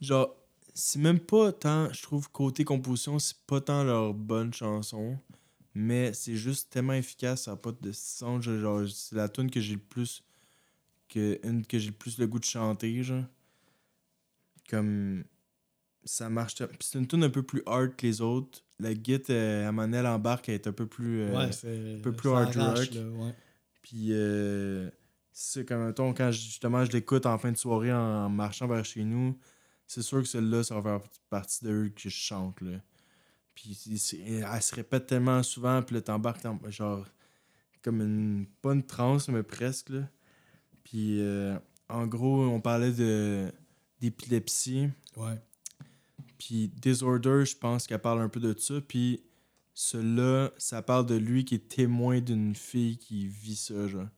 Genre, c'est même pas tant, je trouve, côté composition, c'est pas tant leur bonne chanson. Mais c'est juste tellement efficace, ça n'a pas de je- Genre, c'est la tune que j'ai le plus. Que, une que j'ai le plus le goût de chanter, genre. Comme. Ça marche. c'est une tune un peu plus hard que les autres. La git, euh, à Manel embarque, elle est un peu plus. euh, ouais, un peu plus hard rock. là, ouais. puis euh, c'est comme un ton, quand justement je l'écoute en fin de soirée en, marchant vers chez nous, c'est sûr que celle-là, ça va faire partie de eux que je chante. Là. Puis elle se répète tellement souvent, puis là t'embarques genre comme une. pas une transe, mais presque. Là. Puis euh, en gros, on parlait de d'épilepsie. Ouais. Puis Disorder, je pense qu'elle parle un peu de ça. Puis celui-là, ça parle de lui qui est témoin d'une fille qui vit ça, genre.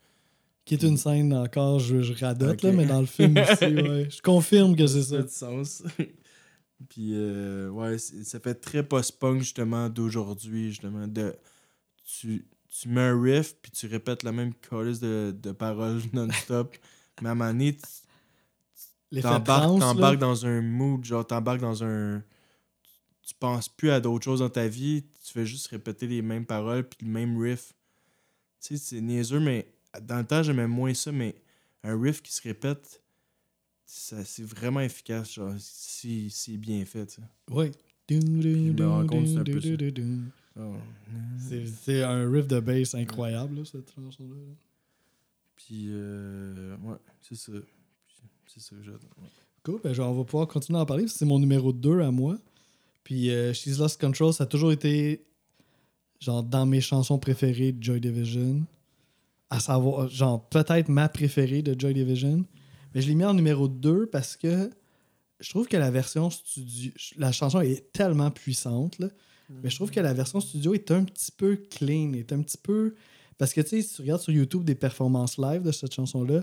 Qui est une scène encore, je, je radote, là, mais dans le film [LAUGHS] aussi, ouais. Je confirme que c'est Ça ça. fait sens. [LAUGHS] Puis, euh, ouais, ça fait très post-punk, justement, d'aujourd'hui, justement. De, tu, tu mets un riff, puis tu répètes la même chorus de, de paroles [LAUGHS] non-stop. Mais à un tu- t'embarques dans un mood, genre, t'embarques dans un... Tu penses plus à d'autres choses dans ta vie, tu fais juste répéter les mêmes paroles, puis le même riff. Tu sais, c'est niaiseux, mais dans le temps, j'aimais moins ça, mais un riff qui se répète, ça, c'est vraiment efficace, genre, si c'est bien fait, tu sais. Ouais. je me rends compte que c'est un peu ça. C'est, Oh. c'est un riff de bass incroyable, là, cette chanson-là. Puis, euh, ouais, c'est ça. C'est ça que j'adore. ouais. Cool, ben, genre, on va pouvoir continuer à en parler. C'est mon numéro 2 à moi. Puis euh, She's Lost Control, ça a toujours été genre dans mes chansons préférées de Joy Division. À savoir, genre, peut-être ma préférée de Joy Division. Mais je l'ai mis en numéro 2 parce que je trouve que la version studio. La chanson est tellement puissante, là. Mais je trouve que la version studio est un petit peu clean, est un petit peu. Parce que tu sais, si tu regardes sur YouTube des performances live de cette chanson-là,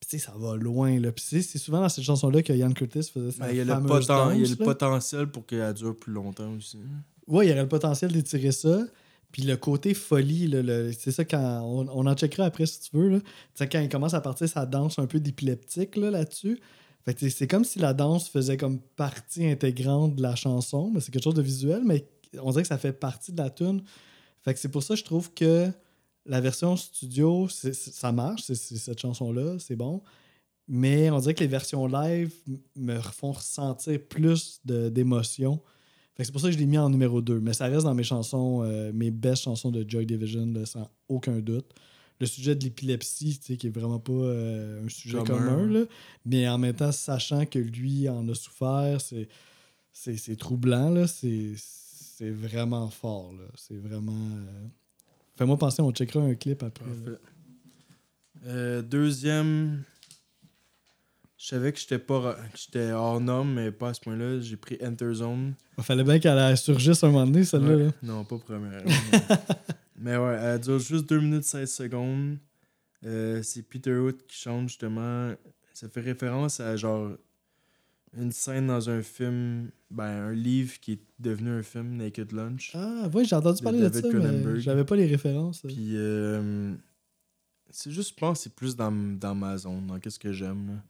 puis tu sais, ça va loin, là. Puis tu sais, c'est souvent dans cette chanson-là que Ian Curtis faisait sa Ben, il y a, le, poten- il y a le là. potentiel pour qu'elle dure plus longtemps aussi. Ouais, il y aurait le potentiel d'étirer ça. Puis le côté folie, là, c'est ça quand. On, on en checkera après si tu veux. là. Tu sais, quand il commence à partir sa danse un peu d'épileptique là, là-dessus. Fait que c'est- c'est comme si la danse faisait comme partie intégrante de la chanson, mais c'est quelque chose de visuel, mais on dirait que ça fait partie de la tune. Fait que c'est pour ça que je trouve que la version studio, ça marche, c'est cette chanson-là, c'est bon. Mais on dirait que les versions live me font ressentir plus de- d'émotion. Fait que C'est pour ça que je l'ai mis en numéro 2. Mais ça reste dans mes chansons, euh, mes best chansons de Joy Division, là, sans aucun doute. Le sujet de l'épilepsie, tu sais, qui est vraiment pas euh, un sujet Commun. commun, là. mais en même temps, sachant que lui en a souffert, c'est, c'est, c'est troublant, là. C'est, c'est vraiment fort. Là. C'est vraiment. euh, Fais-moi penser, on checkera un clip après. là. Parfait. Euh, deuxième, je savais que j'étais pas ra- que j'étais hors norme, mais pas à ce point-là. J'ai pris Enter Zone. Il fallait bien qu'elle surgisse un moment donné, celle-là. Ouais. là. Non, pas première. [LAUGHS] mais ouais, elle dure juste 2 minutes 16 secondes. Euh, c'est Peter Hood qui chante justement. Ça fait référence à genre une scène dans un film, ben un livre qui est devenu un film, Naked Lunch. Ah, oui, j'ai entendu De parler de David ça, mais j'avais pas les références. Puis euh, c'est juste, je pense, c'est plus dans, dans ma zone, dans qu'est-ce que j'aime.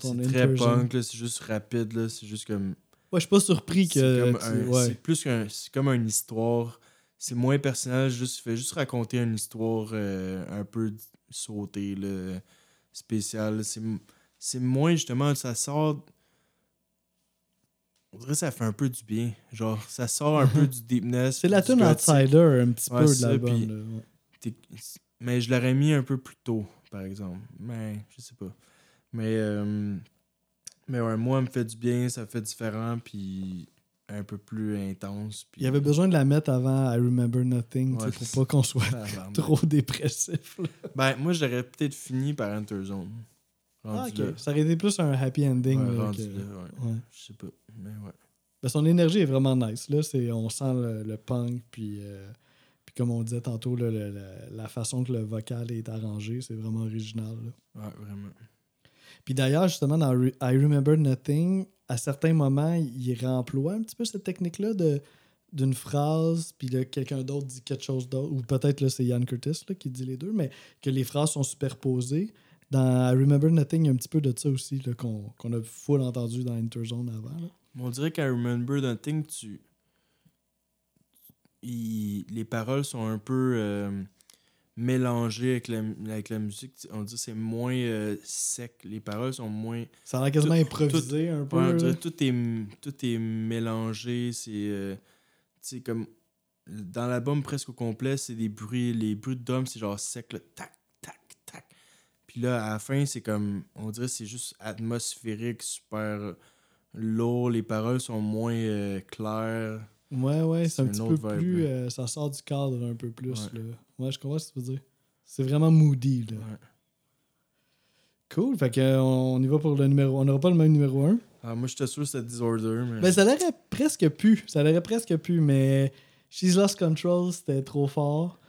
C'est très punk, c'est juste rapide, là, c'est juste comme. Ouais, je suis pas surpris que. C'est ouais. plus qu'un. C'est comme une histoire. C'est moins personnel, juste, fait juste raconter une histoire euh, un peu sautée, spéciale. C'est moins justement, ça sort. On dirait que ça fait un peu du bien. Genre, ça sort un peu [LAUGHS] du deepness. C'est la tune. Outsider un petit Ouais, peu de l'album. Mais je l'aurais mis un peu plus tôt, par exemple. Mais je sais pas. Mais, euh, mais ouais, moi, elle me fait du bien, ça fait différent, puis un peu plus intense. Puis... Il y avait besoin de la mettre avant I Remember Nothing, Ouais, pour pas qu'on soit Tabarnak. [LAUGHS] [LAUGHS] trop dépressif. là. Ben, moi, j'aurais peut-être fini par Enter Zone. Ah, ok. là. Ça aurait été plus un happy ending. Ouais, là, rendu que- là, ouais. ouais. Je sais pas. Mais ouais. Ben, son énergie est vraiment nice. Là. C'est, on sent le, le punk, puis, euh, puis comme on disait tantôt, le- le- la façon que le vocal est arrangé, c'est vraiment original. là. Ouais, vraiment. Puis d'ailleurs, justement, dans Re- I Remember Nothing, à certains moments, il réemploie un petit peu cette technique-là de d'une phrase, puis là, quelqu'un d'autre dit quelque chose d'autre, ou peut-être là, c'est Ian Curtis là, qui dit les deux, mais que les phrases sont superposées. Dans I Remember Nothing, il y a un petit peu de ça aussi, qu'on a full entendu dans Interzone avant. là. On dirait qu'à Remember Nothing, tu. il- Les paroles sont un peu euh, mélangées avec la, avec la musique. On dirait que c'est moins euh, sec. Les paroles sont moins. Ça a l'air quasiment Tout- improvisé un peu. Ouais, on là. dirait que tout est, tout est mélangé. C'est. euh, tu sais, comme. Dans l'album presque au complet, c'est des bruits. Les bruits de drum, c'est genre sec, tac, tac. Puis là, à la fin, c'est comme. On dirait que c'est juste atmosphérique, super lourd. Les paroles sont moins euh, claires. Ouais, ouais, c'est un petit peu vibe, plus. euh, ça sort du cadre un peu plus. Ouais. Là. Ouais, je comprends ce que tu veux dire. C'est vraiment moody. Là. Ouais. Cool. Fait que, euh, on y va pour le numéro. On n'aura pas le même numéro 1. Ah, moi, j'étais sûr que c'était Disorder, mais. Ben, ça l'aurait presque pu. Ça l'aurait presque pu, mais She's Lost Control, c'était trop fort.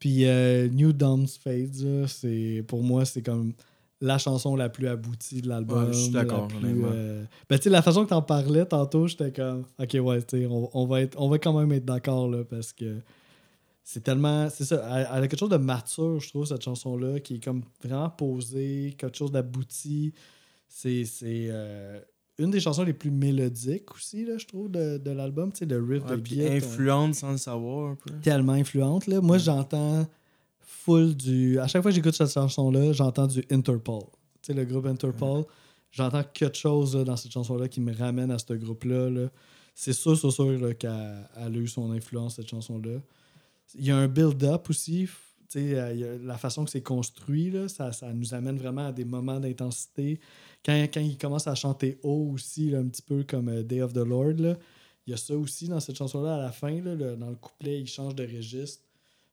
Puis euh, New Dawn's Fades, c'est, pour moi, c'est comme la chanson la plus aboutie de l'album. Ouais, je suis d'accord, euh, Ben, tu sais, la façon que t'en parlais tantôt, j'étais comme, ok, ouais, tu sais, on, on va être, on va quand même être d'accord, là, parce que c'est tellement. C'est ça, elle, elle a quelque chose de mature, je trouve, cette chanson-là, qui est comme vraiment posée, quelque chose d'abouti. C'est. c'est euh, une des chansons les plus mélodiques aussi, là, je trouve, de, de l'album. Tu sais, le riff Ouais, de Git, influente sans le savoir un peu. tellement influente. Là. Moi, j'entends full du. À chaque fois que j'écoute cette chanson-là, j'entends du Interpol. Tu sais, le groupe Interpol. J'entends quelque chose là, dans cette chanson-là qui me ramène à ce groupe-là. là. C'est sûr, sûr, sûr qu'elle elle a eu son influence, cette chanson-là. Il y a un build-up aussi. Tu sais, euh, la façon que c'est construit, là, ça, ça nous amène vraiment à des moments d'intensité. Quand, quand il commence à chanter haut aussi, là, un petit peu comme euh, Day of the Lord, là, il y a ça aussi dans cette chanson-là à la fin. Là, le- dans le couplet, il change de registre.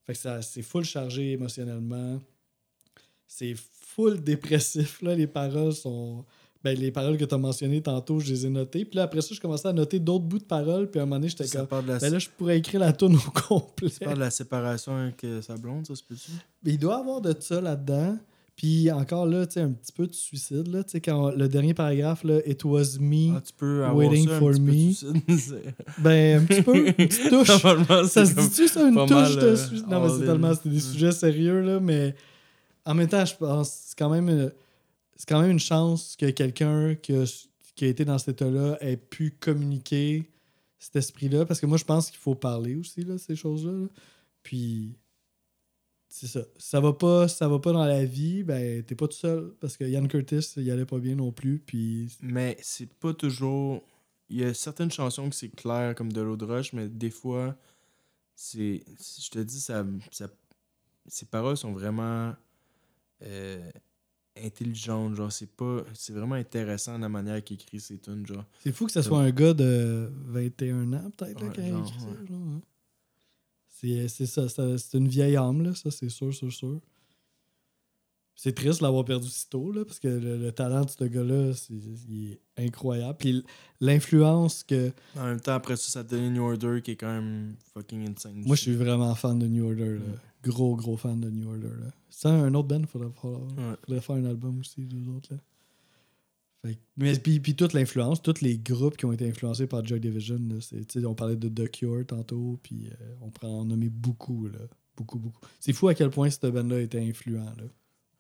Fait que ça, c'est full chargé émotionnellement. C'est full dépressif. Là. Les paroles sont. Ben, les paroles que tu as mentionnées tantôt, je les ai notées. Puis là, après ça, je commençais à noter d'autres bouts de paroles. Puis à un moment donné, j'étais Ça comme. parle de la, Ben là, je pourrais écrire la tune au complet. ça parle de la séparation avec euh, sa blonde, ça se peut-tu? Mais il doit y avoir de ça là-dedans. Puis encore là, tu sais, un petit peu de suicide. Là, tu sais, quand le dernier paragraphe, là, It was me. Ah, tu peux avoir Waiting ça for me. suicide, [LAUGHS] c'est- Ben, un petit peu, une petite [LAUGHS] touche. Ça c'est se dit-tu, ça, une touche mal, de euh, suicide? Non, mais c'est tellement, c'était des Mm. sujets sérieux, là, mais en même temps, je pense que c'est quand même une, c'est quand même une chance que quelqu'un qui a, qui a été dans cet état-là ait pu communiquer cet esprit-là, parce que moi, je pense qu'il faut parler aussi, là, ces choses-là. là. Puis, c'est ça. Ça va pas, ça va pas dans la vie, ben, t'es pas tout seul, parce que Ian Curtis, il allait pas bien non plus, puis... Mais c'est pas toujours. Il y a certaines chansons que c'est clair comme de l'eau de roche, mais des fois, c'est. Je te dis, ça, ça, ces paroles sont vraiment euh, intelligentes. Genre, c'est pas. C'est vraiment intéressant la manière qu'il écrit ses tunes. Genre, C'est fou que ce soit un gars de 21 ans, peut-être, Ouais, qui a genre, écrit ça. ouais. hein. C'est c'est ça, ça- c'est une vieille âme, là, ça, c'est sûr, sûr, sûr. C'est triste de l'avoir perdu si tôt, là, parce que le, le talent de ce gars-là, c'est il est incroyable. Puis l'influence que. en même temps, après ça, ça donne New Order qui est quand même fucking insane. Moi, je suis vraiment fan de New Order, là. Gros, gros fan de New Order, là. C'est un autre band, il faudrait, faudrait, Ouais. faudrait faire un album aussi, les autres, là. Fait mais puis, puis toute l'influence, tous les groupes qui ont été influencés par Joy Division, là, on parlait de The Cure tantôt, puis euh, on pourrait en nommer beaucoup, là. Beaucoup, beaucoup. C'est fou à quel point cette band-là était influent, là.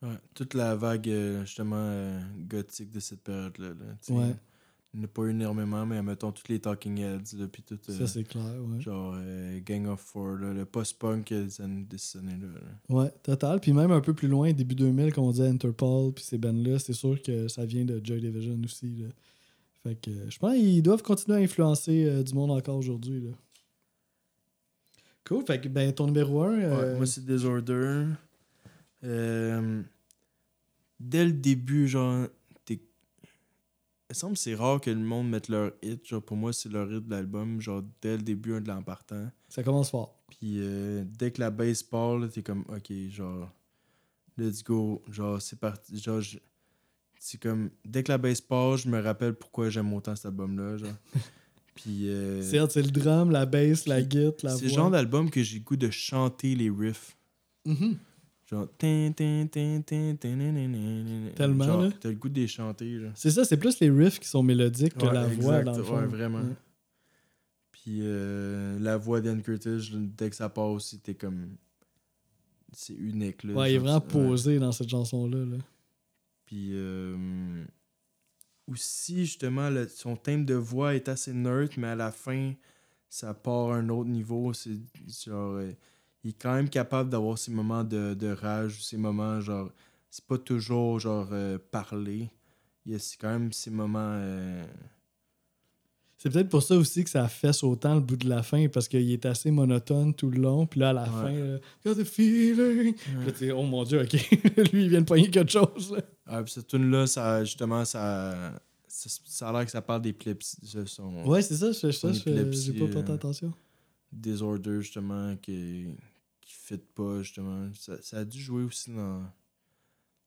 Ouais, toute la vague, euh, justement, euh, gothique de cette période-là. là. Ouais. Il n'y en a pas eu énormément, mais mettons tous les Talking Heads, là, puis tout. euh, Ça, c'est clair, ouais. genre euh, Gang of Four, là, le post-punk euh, des années- années-là. là. Ouais, total. Puis même un peu plus loin, début 2000, quand on disait Interpol, puis ces bands-là, c'est sûr que ça vient de Joy Division aussi. Là. Fait que euh, je pense qu'ils doivent continuer à influencer euh, du monde encore aujourd'hui. là. Cool. Fait que, ben, ton numéro 1. Ouais, moi, c'est Disorder. Euh, dès le début, genre. Il me semble que c'est rare que le monde mette leur hit. Genre, pour moi, c'est leur hit de l'album. Genre, dès le début, un de l'an partant. ça commence fort. Puis euh, dès que la bass part, t'es comme, ok, genre, let's go. Genre, c'est parti. Genre, je- c'est comme, dès que la bass part, je me rappelle pourquoi j'aime autant cet album-là. Genre. [LAUGHS] Puis. euh, C'est c'est le drum, la bass, la guitare, la voix. c'est le genre d'album que j'ai le goût de chanter les riffs. Mhm. Genre. tin, tin, tin, tin, tin, nan, nan, nan, nan. Tellement, Genre, là. T'as le goût de les chanter. Genre. C'est ça, c'est plus les riffs qui sont mélodiques que Ouais, la voix, dans le fond. ouais, vraiment. Ouais. Puis euh, la voix d'Ian Curtis, dès que ça part aussi, t'es comme. C'est unique. Là, Ouais, il est vraiment ouais. posé dans cette chanson-là. là. Puis euh, aussi, justement, le- son thème de voix est assez neutre, mais à la fin, ça part à un autre niveau. C'est genre. euh, il est quand même capable d'avoir ses moments de, de rage, ses moments genre. C'est pas toujours genre euh, parler. Il y a quand même ces moments. euh, C'est peut-être pour ça aussi que ça fesse autant le bout de la fin, parce qu'il est assez monotone tout le long. Puis là, à la Ouais. fin, là, Got the feeling. Puis là, oh mon dieu, ok. [LAUGHS] Lui, il vient de poigner quelque chose. là. Puis cette tune là ça justement ça ça, ça a l'air que ça parle d'épilepsie, de son Ouais, c'est ça, je, ça, Son je- j'ai pas porté euh, attention. disorder justement qui fit pas justement. Ça, ça a dû jouer aussi dans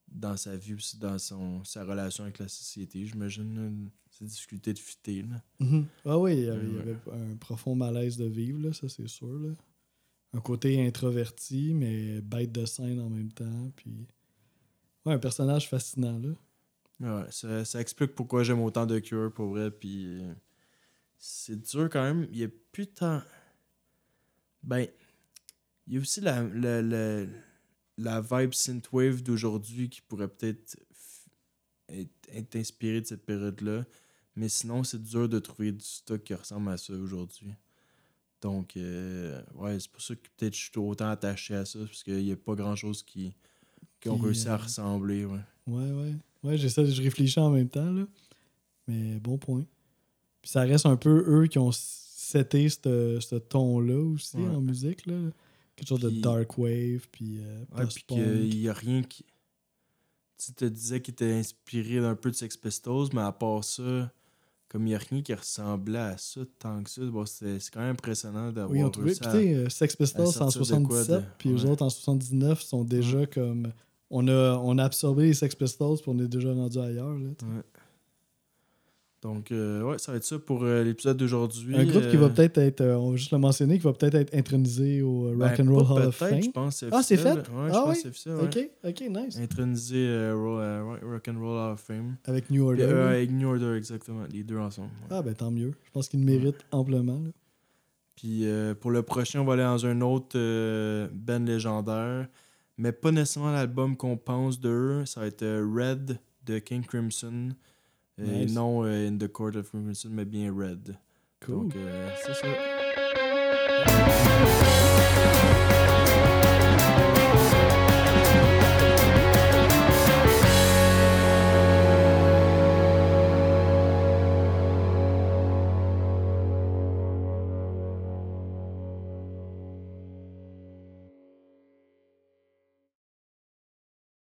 dans sa vie aussi dans son sa relation avec la société, j'imagine ses difficultés de fitter là. Mhm. Ah oui, il y, avait, il y Ouais. avait un profond malaise de vivre, là, ça c'est sûr. Là. Un côté introverti, mais bête de scène en même temps. Puis... Ouais, un personnage fascinant. Là. Ouais, ça, ça explique pourquoi j'aime autant de Cure pour vrai. Puis euh, c'est dur quand même. Il y a plus tant. Ben, il y a aussi la, la, la, la vibe synthwave d'aujourd'hui qui pourrait peut-être être, être inspirée de cette période-là. Mais sinon, c'est dur de trouver du stock qui ressemble à ça aujourd'hui. Donc, euh, ouais, c'est pour ça que peut-être je suis autant attaché à ça, parce qu'il n'y a pas grand-chose qui, qui ont réussi à euh, ressembler. Ouais. Ouais, ouais. Ouais, j'essaie, je réfléchis en même temps. Là. Mais bon point. Puis ça reste un peu eux qui ont seté ce ce ton-là aussi Ouais. en musique. Là. Quelque chose Puis- de dark wave, puis euh, Ouais, puis qu'il n'y a rien qui. Tu te disais qu'il était inspiré d'un peu de Sex Pistols, mais à part ça, comme il n'y a rien qui ressemblait à ça tant que ça, bon, c'est quand même impressionnant d'avoir Oui, ont trouvé. Puis, à- tu sais, euh, Sex Pistols en sortir de quoi 77, de- puis eux ouais. autres en 79 sont déjà comme. On a, on a absorbé les Sex Pistols, puis on est déjà rendu ailleurs. Là. Donc, euh, ouais, ça va être ça pour euh, l'épisode d'aujourd'hui. Un groupe qui va euh, peut-être être, on va juste le mentionner, qui va peut-être être intronisé au ben, Rock and Roll Hall of Fame. Je pense, Ah, c'est fait? Ouais, je Ah pense oui? c'est officiel. ouais. Ok, ok, nice. Intronisé Ro- Rock- and Roll Hall of Fame. Avec New Order. avec New Order, exactement. Les deux ensemble. ouais. Ah, ben tant mieux. Je pense qu'il le mérite amplement. là. Puis pour le prochain, on va aller dans un autre band légendaire, mais pas nécessairement l'album qu'on pense d'eux. Ça va être Red de King Crimson. Euh, Et Nice. non euh, In the Court of Crimson, mais bien Red. Cool. Donc, euh, c'est ça.